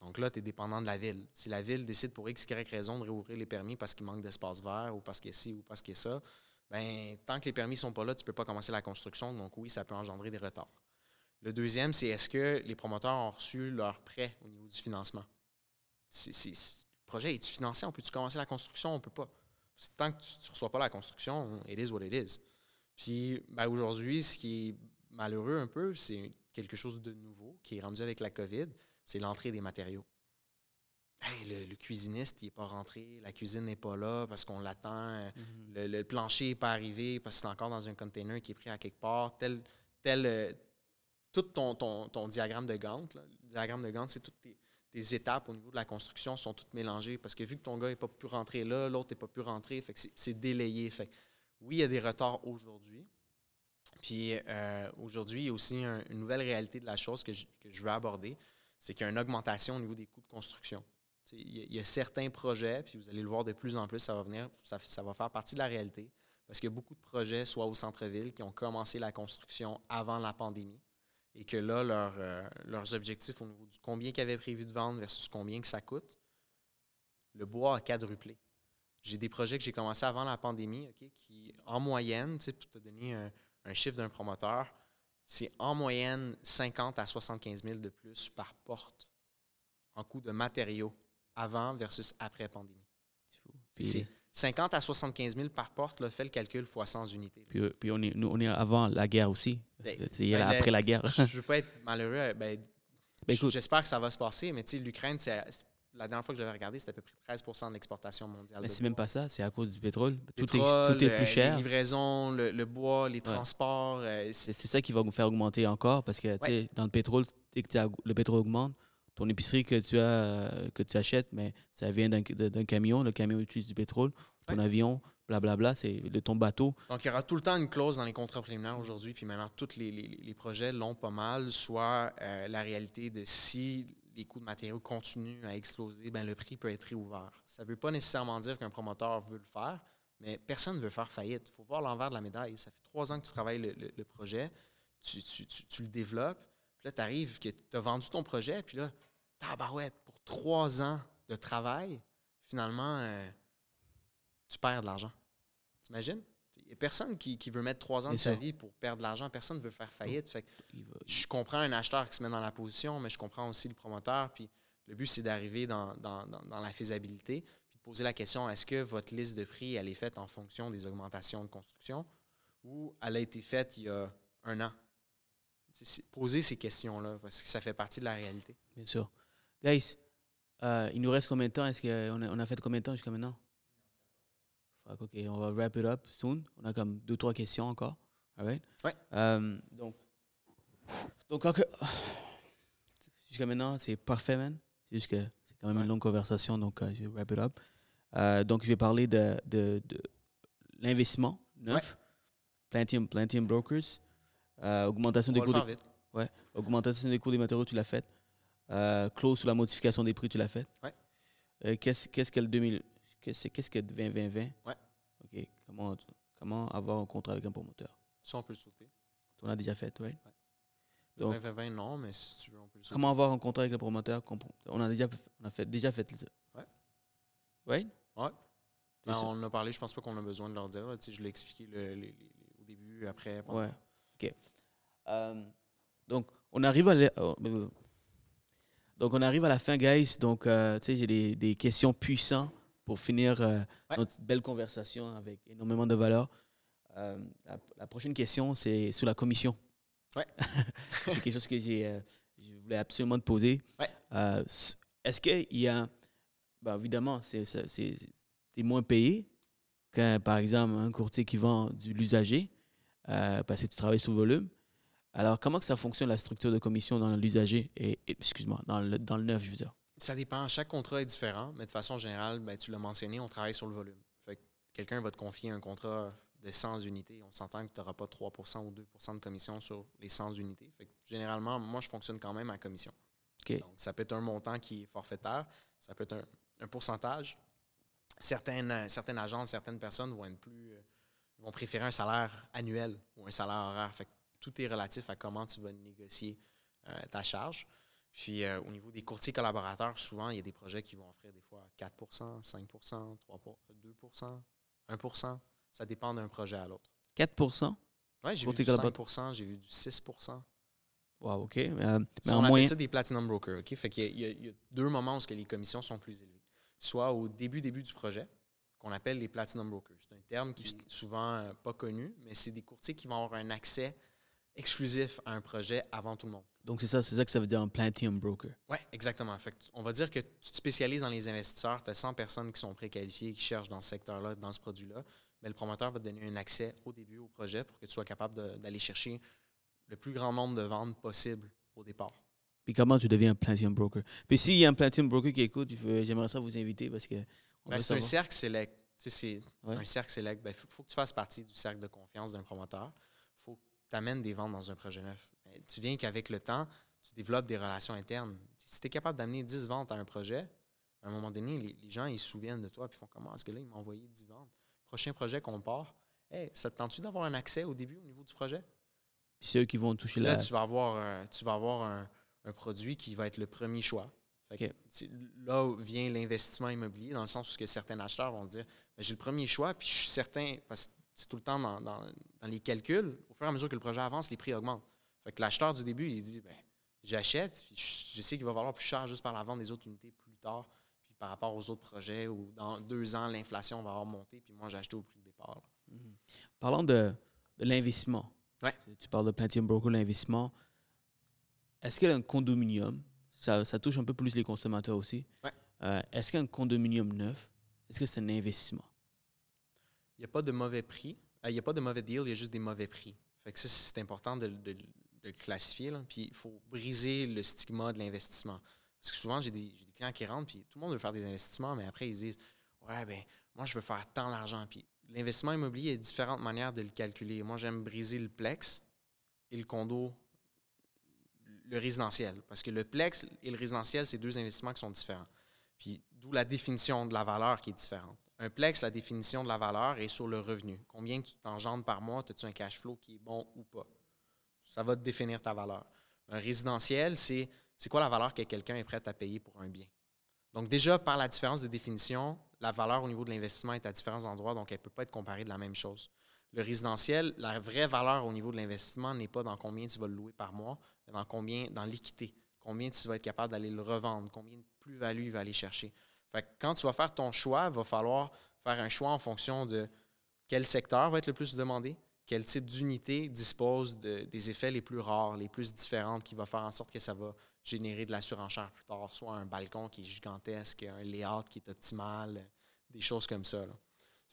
Donc là, tu es dépendant de la ville. Si la ville décide pour X, Y raison de réouvrir les permis parce qu'il manque d'espace vert ou parce qu'il y a ci ou parce qu'il y a ça, ben, tant que les permis ne sont pas là, tu ne peux pas commencer la construction. Donc oui, ça peut engendrer des retards. Le deuxième, c'est est-ce que les promoteurs ont reçu leur prêt au niveau du financement? le projet est-tu financé? On peut-tu commencer la construction? On ne peut pas. Tant que tu ne reçois pas la construction, it is what it is. Puis ben, aujourd'hui, ce qui est malheureux un peu, c'est quelque chose de nouveau qui est rendu avec la COVID, c'est l'entrée des matériaux. le, cuisiniste, il n'est pas rentré, la cuisine n'est pas là parce qu'on l'attend, mm-hmm. le, plancher n'est pas arrivé parce que c'est encore dans un container qui est pris à quelque part. Tel, tel, euh, tout ton, ton, diagramme de Gantt, le diagramme de Gantt, c'est toutes tes, tes étapes au niveau de la construction sont toutes mélangées parce que vu que ton gars n'est pas pu rentrer là, l'autre n'est pas pu rentrer, fait que c'est délayé. Fait oui, il y a des retards aujourd'hui. Puis euh, aujourd'hui, il y a aussi une nouvelle réalité de la chose que je, veux aborder, c'est qu'il y a une augmentation au niveau des coûts de construction. Il y, a, certains projets, puis vous allez le voir de plus en plus, ça va venir, ça, va faire partie de la réalité, parce qu'il y a beaucoup de projets, soit au centre-ville, qui ont commencé la construction avant la pandémie et que là, euh, leurs objectifs au niveau du combien qu'ils avaient prévu de vendre versus combien que ça coûte, le bois a quadruplé. J'ai des projets que j'ai commencé avant la pandémie, qui, en moyenne, pour te donner un, chiffre d'un promoteur, c'est en moyenne 50 à 75 000 de plus par porte en coût de matériaux avant versus après pandémie. C'est 50 à 75 000 par porte, là, fait le calcul fois 100 unités. Puis, euh, puis, on, est, nous, on est avant la guerre aussi. Ben, ben, après la guerre. je ne veux pas être malheureux. Euh, ben, ben J'espère que ça va se passer, mais l'Ukraine, la dernière fois que j'avais regardé, c'était à peu près 13 de l'exportation mondiale. Mais c'est même pas ça, c'est à cause du pétrole. tout, est, tout est plus cher. Les livraisons, le, bois, les transports. Euh, c'est ça qui va nous faire augmenter encore parce que dans le pétrole, dès que le pétrole augmente, ton épicerie que tu as que tu achètes, mais ça vient d'un camion. Le camion utilise du pétrole. Ton avion, blablabla, c'est de ton bateau. Donc, il y aura tout le temps une clause dans les contrats préliminaires aujourd'hui, puis maintenant, tous les, les, projets l'ont pas mal, soit euh, la réalité de si les coûts de matériaux continuent à exploser, ben, le prix peut être réouvert. Ça ne veut pas nécessairement dire qu'un promoteur veut le faire, mais personne ne veut faire faillite. Il faut voir l'envers de la médaille. Ça fait trois ans que tu travailles le, le, projet, tu, tu, tu, le développes, puis là, tu arrives, tu as vendu ton projet, puis là, tabarouette, pour trois ans de travail, finalement, euh, tu perds de l'argent. T'imagines? Il n'y a personne qui, qui veut mettre trois ans de sa vie pour perdre de l'argent. Personne ne veut faire faillite. Fait que Il va- je comprends un acheteur qui se met dans la position, mais je comprends aussi le promoteur. Puis le but, c'est d'arriver dans, dans- dans- dans la faisabilité, puis de poser la question est-ce que votre liste de prix, elle est faite en fonction des augmentations de construction ou elle a été faite il y a un an? Poser ces questions-là, parce que ça fait partie de la réalité. Bien sûr. Guys, euh, il nous reste combien de temps? Est-ce qu'on a, on a fait combien de temps jusqu'à maintenant? Fuck, OK, on va wrap it up soon. On a comme deux, trois questions encore. All right? Ouais. Euh, donc, donc jusqu'à maintenant, c'est parfait, man. C'est juste que c'est quand même Ouais. une longue conversation, donc euh, je vais wrap it up. Euh, donc, je vais parler de, de, de l'investissement neuf. Plantium, Plantium Brokers. Augmentation On des coûts vite. Augmentation des coûts des matériaux, tu l'as fait. Euh, clause sur la modification des prix, tu l'as fait. Ouais. Qu'est-ce, qu'est-ce que le 2000, qu'est-ce, qu'est-ce que 2020 Ouais. OK. Comment, comment avoir un contrat avec un promoteur? Ça, on peut le sauter. On a déjà fait, right? Le Donc- 2020, non, mais si tu veux, on peut le sauter. Comment avoir un contrat avec le promoteur? On a déjà, on a fait, déjà fait ça. Ouais. Right? Ouais. C'est Ben, on en a parlé, je pense pas qu'on a besoin de leur dire. là. Tu sais, Je l'ai expliqué le- au début, après. pendant. Ouais. OK. Euh, donc, on arrive à la, oh, euh, donc, on arrive à la fin, guys. Donc, euh, tu sais, j'ai des, des questions puissantes pour finir euh, Ouais. notre belle conversation avec énormément de valeur. Euh, la, la prochaine question, c'est sur la commission. Ouais. c'est quelque chose que j'ai, euh, je voulais absolument te poser. Ouais. Est-ce qu'il y a. Ben, évidemment, c'est, c'est, moins payé qu'un, par exemple, un courtier qui vend de l'usager parce que tu travailles sous volume. Alors, comment que ça fonctionne la structure de commission dans l'usager et, et- excuse-moi, dans le, dans le neuf, je veux dire? Ça dépend. Chaque contrat est différent, mais de façon générale, ben, tu l'as mentionné, on travaille sur le volume. Fait que quelqu'un va te confier un contrat de 100 unités. On s'entend que tu n'auras pas 3% ou 2% de commission sur les 100 unités. Fait que généralement, moi, je fonctionne quand même à commission. Donc, ça peut être un montant qui est forfaitaire, ça peut être un, un pourcentage. Certaines, euh, certaines agences, certaines personnes vont être plus. euh, vont préférer un salaire annuel ou un salaire horaire. Fait que tout est relatif à comment tu vas négocier euh, ta charge. Puis euh, au niveau des courtiers collaborateurs, souvent, il y a des projets qui vont offrir des fois 4% 5 3 2% 1% Ça dépend d'un projet à l'autre. 4% Ouais, j'ai vu du 5 collaborateur. j'ai vu du 6% Wow, OK. Euh, mais en on moyen. appelle ça des platinum brokers. OK? Fait qu'il y a- y, deux moments où ce que les commissions sont plus élevées. Soit au début, début du projet, qu'on appelle les platinum brokers. C'est un terme qui est souvent euh, pas connu, mais c'est des courtiers qui vont avoir un accès exclusif à un projet avant tout le monde. Donc, c'est ça, c'est ça que ça veut dire un Plantium Broker. Oui, exactement. Fait on va dire que tu te spécialises dans les investisseurs, tu as 100 personnes qui sont préqualifiées, qui cherchent dans ce secteur-là, dans ce produit-là. Mais le promoteur va te donner un accès au début au projet pour que tu sois capable d'aller chercher le plus grand nombre de ventes possible au départ. Puis comment tu deviens un Plantium Broker? Puis s'il y a un Plantium Broker qui écoute, il j'aimerais ça vous inviter parce que. Ben, c'est un cercle select. C'est Ouais. un cercle select. Il faut, faut que tu fasses partie du cercle de confiance d'un promoteur. Il faut que tu amènes des ventes dans un projet neuf. Tu viens qu'avec le temps, tu développes des relations internes. Si tu es capable d'amener 10 ventes à un projet, à un moment donné, les, les gens ils se souviennent de toi et font comment est-ce que là, il m'a envoyé 10 ventes? Prochain projet qu'on part, hey, ça te tente-tu d'avoir un accès au début au niveau du projet? Puis c'est eux qui vont toucher Puis là, la. tu vas avoir, un, tu vas avoir un, un produit qui va être le premier choix. Là où vient l'investissement immobilier, dans le sens où que certains acheteurs vont dire Ben, j'ai le premier choix, puis je suis certain, parce que c'est tout le temps dans, dans- dans les calculs, au fur et à mesure que le projet avance, les prix augmentent. Fait que l'acheteur du début, il dit ben, j'achète, puis je, je sais qu'il va valoir plus cher juste par la vente des autres unités plus tard, puis par rapport aux autres projets, ou dans deux ans, l'inflation va avoir monté, puis moi, j'ai acheté au prix de départ. Mhm. Parlons de, de l'investissement. Ouais. Tu, tu parles de Plantium Broker, l'investissement. Est-ce qu'il y a un condominium? Ça, ça touche un peu plus les consommateurs aussi. Ouais. Euh, est-ce qu'un condominium neuf, est-ce que c'est un investissement? N'y a pas de mauvais prix. Euh, Il n'y a pas de mauvais deal, il y a juste des mauvais prix. Fait que ça, c'est important de, de- de le classifier. Puis il faut briser le stigma de l'investissement. Parce que souvent, j'ai des, des clients qui rentrent, puis tout le monde veut faire des investissements, mais après, ils se disent Ouais, ben, moi, je veux faire tant d'argent. Puis l'investissement immobilier, il y a différentes manières de le calculer. Moi, j'aime briser le plex et le condo, le résidentiel. Parce que le plex et le résidentiel, c'est deux investissements qui sont différents. Puis d'où la définition de la valeur qui est différente. Un plex, la définition de la valeur est sur le revenu. Combien tu t'engendres par mois, as-tu un cash flow qui est bon ou pas? Ça va te définir ta valeur. Un résidentiel, c'est c'est quoi la valeur que quelqu'un est prêt à payer pour un bien? Donc déjà, par la différence de définition, la valeur au niveau de l'investissement est à différents endroits, donc elle ne peut pas être comparée de la même chose. Le résidentiel, la vraie valeur au niveau de l'investissement n'est pas dans combien tu vas le louer par mois, mais dans combien, dans l'équité, combien tu vas être capable d'aller le revendre, combien de plus-value il va aller chercher? Quand tu vas faire ton choix, il va falloir faire un choix en fonction de quel secteur va être le plus demandé, quel type d'unité dispose des effets les plus rares, les plus différentes, qui va faire en sorte que ça va générer de la surenchère plus tard, soit un balcon qui est gigantesque, un layout qui est optimal, des choses comme ça.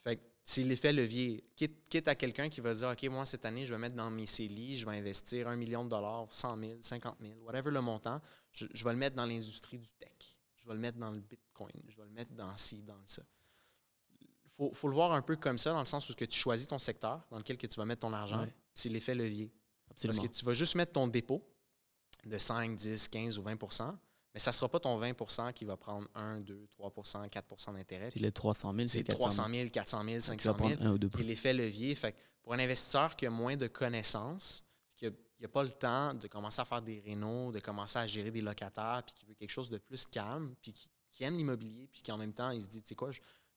Fait que c'est l'effet levier. Quitte, à quelqu'un qui va dire OK, moi, cette année, je vais mettre dans mes CELI, je vais investir un million de dollars, 100 000, 50 000, whatever le montant, je, vais le mettre dans l'industrie du tech. Je vais le mettre dans le Bitcoin. Je vais le mettre dans ci, dans ça. Il faut, le voir un peu comme ça, dans le sens où que tu choisis ton secteur dans lequel que tu vas mettre ton argent. C'est l'effet levier. Parce que tu vas juste mettre ton dépôt de 5, 10, 15 ou 20% mais ça ne sera pas ton 20% qui va prendre 1, 2, 3% 4% d'intérêt. Puis les 300 000, c'est 300 000, 400 000, 500 000. Puis l'effet levier. Fait pour un investisseur qui a moins de connaissances, qui n'a pas le temps de commencer à faire des rénaux, de commencer à gérer des locataires, puis qui veut quelque chose de plus calme, puis qui, aime l'immobilier, puis qui en même temps, il se dit, tu sais quoi,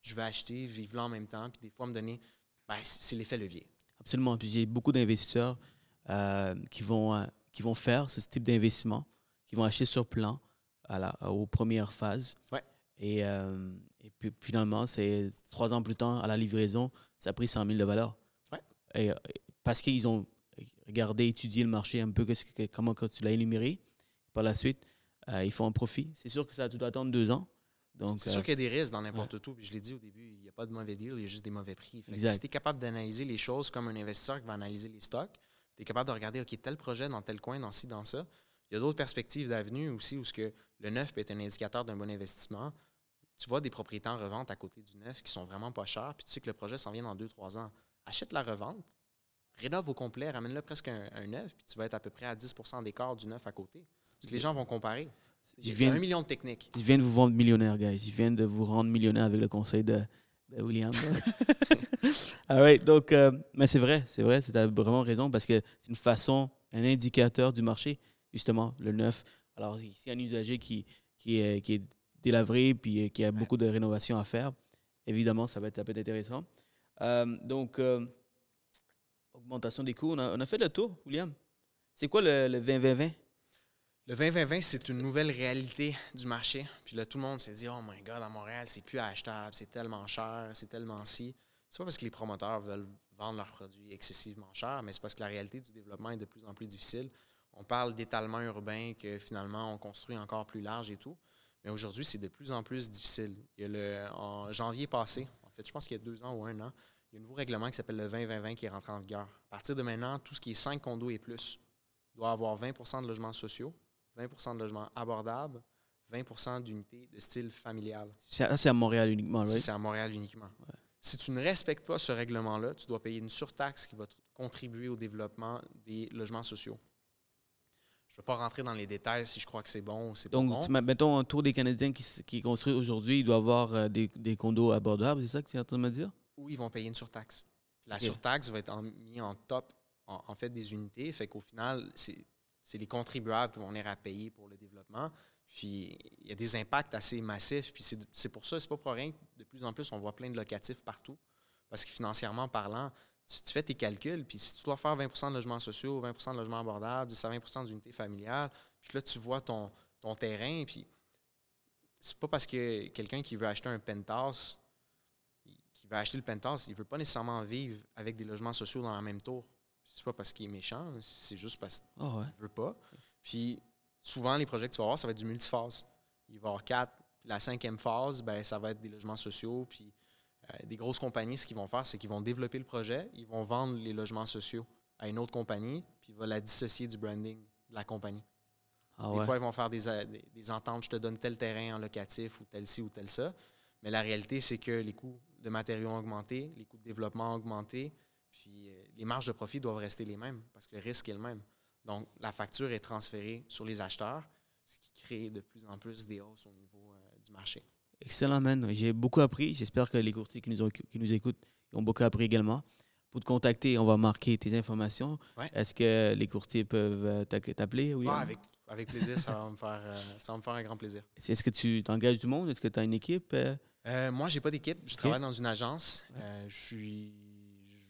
je, vais acheter, vivre là en même temps, puis des fois me donner, ben, c'est l'effet levier. Absolument. Puis j'ai beaucoup d'investisseurs euh, qui, vont, euh, qui vont faire ce type d'investissement, qui vont acheter sur plan à la, aux premières phases. Ouais. Et, euh, et puis finalement, c'est trois ans plus tard, à la livraison, ça a pris 100 000 de valeur. Ouais. Et, parce qu'ils ont regardé, étudié le marché un peu, que, comment tu l'as énuméré. Par la suite, euh, ils font un profit. C'est sûr que ça doit attendre deux ans. C'est sûr euh, qu'il y a des risques dans n'importe tout. Puis je l'ai dit au début, il n'y a pas de mauvais deal, il y a juste des mauvais prix. si tu es capable d'analyser les choses comme un investisseur qui va analyser les stocks, tu es capable de regarder, OK, tel projet dans tel coin, dans ci, dans ça, il y a d'autres perspectives d'avenue aussi où ce que le neuf peut être un indicateur d'un bon investissement. Tu vois des propriétés en revente à côté du neuf qui sont vraiment pas chères, puis tu sais que le projet s'en vient dans deux, trois ans. Achète la revente, rénove au complet, ramène-le presque un, neuf, puis tu vas être à peu près à 10% d'écart du neuf à côté. les gens vont comparer. Y a un million de techniques. Je viens de vous vendre millionnaire, guys. Je viens de vous rendre millionnaire avec le conseil de, William. ah ouais, donc, euh, mais c'est vrai, c'est vrai, tu as vraiment raison parce que c'est une façon, un indicateur du marché justement, le neuf. Alors, a un usager qui, qui, est, qui est délavré puis euh, qui a beaucoup de rénovations à faire, évidemment, ça va être, intéressant. Euh, donc, euh, augmentation des coûts. On a, fait le tour, William. C'est quoi le, le 20-20-20? Le 20-20-20, c'est une nouvelle réalité du marché. Puis là, tout le monde s'est dit Oh my God, à Montréal, c'est plus achetable, c'est tellement cher, c'est tellement si. C'est pas parce que les promoteurs veulent vendre leurs produits excessivement chers, mais c'est parce que la réalité du développement est de plus en plus difficile on parle d'étalement urbain que finalement on construit encore plus large et tout. Mais aujourd'hui, c'est de plus en plus difficile. Il y a le, en janvier passé, en fait, je pense qu'il y a deux ans ou un an, il y a un nouveau règlement qui s'appelle le 20-20-20 qui est rentré en vigueur. À partir de maintenant, tout ce qui est 5 condos et plus doit avoir 20% de logements sociaux, 20% de logements abordables, 20% d'unités de style familial. C'est à Montréal uniquement, oui? C'est à Montréal uniquement. Si tu ne respectes pas ce règlement-là, tu dois payer une surtaxe qui va contribuer au développement des logements sociaux. Je ne vais pas rentrer dans les détails si je crois que c'est bon ou c'est pas bon. Donc, mettons, un tour des Canadiens qui, qui construit aujourd'hui, il doit avoir euh, des, des, condos abordables, c'est ça que tu es en train de me dire? Oui, ils vont payer une surtaxe. la surtaxe va être mise en top, en, fait, des unités. Fait qu'au final, c'est les contribuables qui vont venir à payer pour le développement. Puis, il y a des impacts assez massifs. Puis, c'est pour ça, c'est pas pour rien que de plus en plus, on voit plein de locatifs partout. Parce que financièrement parlant, tu, fais tes calculs, puis si tu dois faire 20% de logements sociaux, 20% de logements abordables, 10 à 20% d'unités familiales, puis là, tu vois ton, ton terrain, puis c'est pas parce que quelqu'un qui veut acheter un penthouse, veut acheter le penthouse, il veut pas nécessairement vivre avec des logements sociaux dans la même tour. C'est pas parce qu'il est méchant, c'est juste parce qu'il oh veut pas. Puis souvent, les projets que tu vas avoir, ça va être du multiphase. Il va y avoir quatre. la cinquième phase, ben, ça va être des logements sociaux, puis euh, des grosses compagnies, ce qu'ils vont faire, c'est qu'ils vont développer le projet, ils vont vendre les logements sociaux à une autre compagnie, puis ils vont la dissocier du branding de la compagnie. Ah des fois, ils vont faire euh, des, des, ententes, je te donne tel terrain en locatif ou tel ci ou tel ça. Mais la réalité, c'est que les coûts de matériaux ont augmenté, les coûts de développement ont augmenté, puis euh, les marges de profit doivent rester les mêmes parce que le risque est le même. Donc, la facture est transférée sur les acheteurs, ce qui crée de plus en plus des hausses au niveau du marché. Excellent, man. J'ai beaucoup appris. J'espère que les courtiers qui nous, ont, qui nous écoutent ont beaucoup appris également. Pour te contacter, on va marquer tes informations. Est-ce que les courtiers peuvent euh, t'appeler? Oui, avec, avec plaisir, ça va me faire, euh, ça va me faire un grand plaisir. Est-ce que tu t'engages du monde? Est-ce que tu as une équipe? euh? Euh, moi, j'ai pas d'équipe. Je travaille dans une agence. Ouais. Euh, je suis,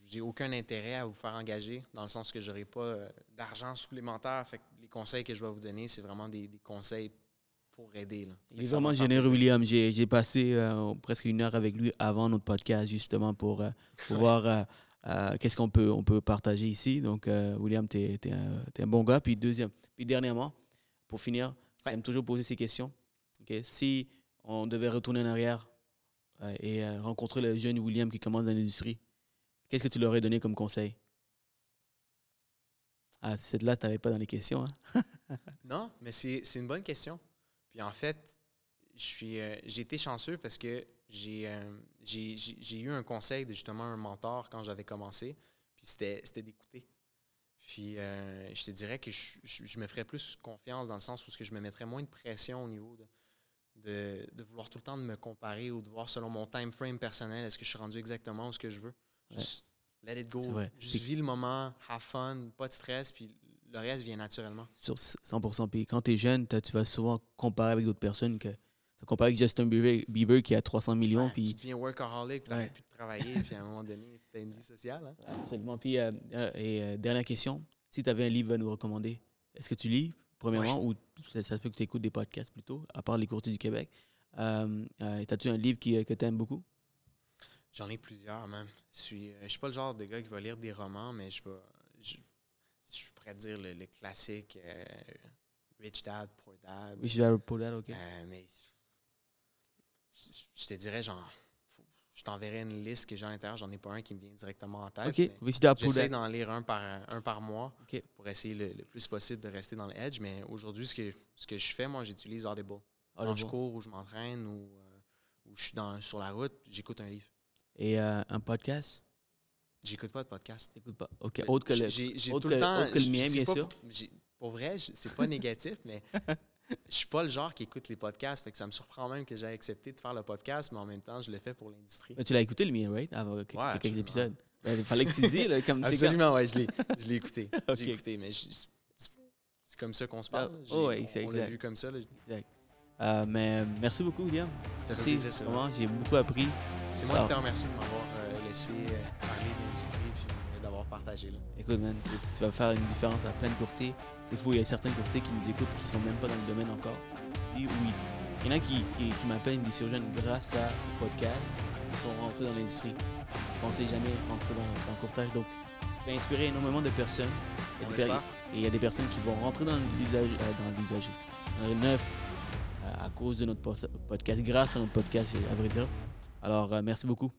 j'ai aucun intérêt à vous faire engager, dans le sens que j'aurai pas euh, d'argent supplémentaire. Fait que les conseils que je vais vous donner, c'est vraiment des, des conseils pour aider. là. Il est vraiment généreux. William. J'ai passé euh, presque une heure avec lui avant notre podcast, justement, pour, voir euh, qu'est-ce qu'on peut, on peut partager ici. Donc, euh, William, tu es, un, bon gars. Puis, deuxième, puis dernièrement, pour finir, j'aime toujours poser ces questions. OK? Si on devait retourner en arrière et euh, rencontrer le jeune William qui commence dans l'industrie, qu'est-ce que tu leur aurais donné comme conseil? Ah, cette là tu n'avais pas dans les questions. Hein? Non, mais c'est une bonne question. Puis en fait, euh, j'ai été chanceux parce que j'ai euh, eu un conseil de justement un mentor quand j'avais commencé. Puis c'était d'écouter. Puis euh, je te dirais que je, je- je me ferais plus confiance dans le sens où je me mettrais moins de pression au niveau de, de, de vouloir tout le temps de me comparer ou de voir selon mon time frame personnel, est-ce que je suis rendu exactement où ce que je veux? Juste let it go. Juste vis le moment, have fun, pas de stress, puis le reste vient naturellement. sur 100%. Puis quand tu es jeune, tu vas souvent comparer avec d'autres personnes. que Tu compares avec Justin Bieber, Bieber qui a 300 millions. Ouais, puis, Tu deviens workaholic, tu Ouais. plus de travailler, puis à un moment donné, tu as une vie sociale. hein. Absolument. Puis, euh, euh, et euh, dernière question. Si tu avais un livre à nous recommander, est-ce que tu lis, premièrement, ou ça, ça se peut que tu écoutes des podcasts plutôt, à part les courtiers du Québec? Euh, euh, As-tu un livre qui, euh, que tu aimes beaucoup? J'en ai plusieurs, man. Je suis, je suis pas le genre de gars qui va lire des romans, mais je vais. Je, je pourrais te dire le, le classique euh, Rich Dad, Poor Dad. Je suis pour that, OK. Mais je, je te dirais, genre, je t'enverrai une liste que j'ai à l'intérieur. J'en ai pas un qui me vient directement en tête. OK, mais Rich Dad Poor J'essaie d'en lire un par, un par mois pour essayer le, le plus possible de rester dans le edge. Mais aujourd'hui, ce que, ce que je fais, moi, j'utilise Audible. Quand je cours ou je m'entraîne ou, euh, ou je suis dans, sur la route, j'écoute un livre. Et euh, un podcast? J'écoute pas de podcast. T'écoutes pas? OK, autre que le... J'ai autre tout le que- temps. autre que le mien, bien sûr. Pour, pour vrai, c'est pas négatif, mais je suis pas le genre qui écoute les podcasts. Fait que ça me surprend même que j'ai accepté de faire le podcast, mais en même temps, je le fais pour l'industrie. Mais tu l'as écouté, le mien, right? Avant quelques Ouais, quelques absolument. épisodes. Ben, il fallait que tu dis, là, comme Absolument, ouais, je l'ai je l'ai écouté. Ok. J'ai écouté, mais c'est comme ça qu'on se parle. Ah, oh ouais, c'est on l'a vu comme ça. là. Exact. Euh, mais merci beaucoup, fait Merci. Vraiment, j'ai beaucoup appris. C'est moi Alors- qui te remercie de m'avoir euh, laissé euh, parler Écoute, man, tu, tu vas faire une différence à plein de courtiers. C'est fou, il y a certains courtiers qui nous écoutent qui sont même pas dans le domaine encore. Et oui, il y en a qui, qui, qui m'appellent, disent jeunes grâce à le podcast, ils sont rentrés dans l'industrie. Ils pensaient jamais rentrer dans, dans le courtage. Donc, ça va inspirer énormément de personnes. On des. Et il y a des personnes qui vont rentrer dans l'usage, euh, dans l'usager, dans le neuf, euh, à cause de notre podcast, grâce à notre podcast, à vrai dire. Alors, euh, merci beaucoup.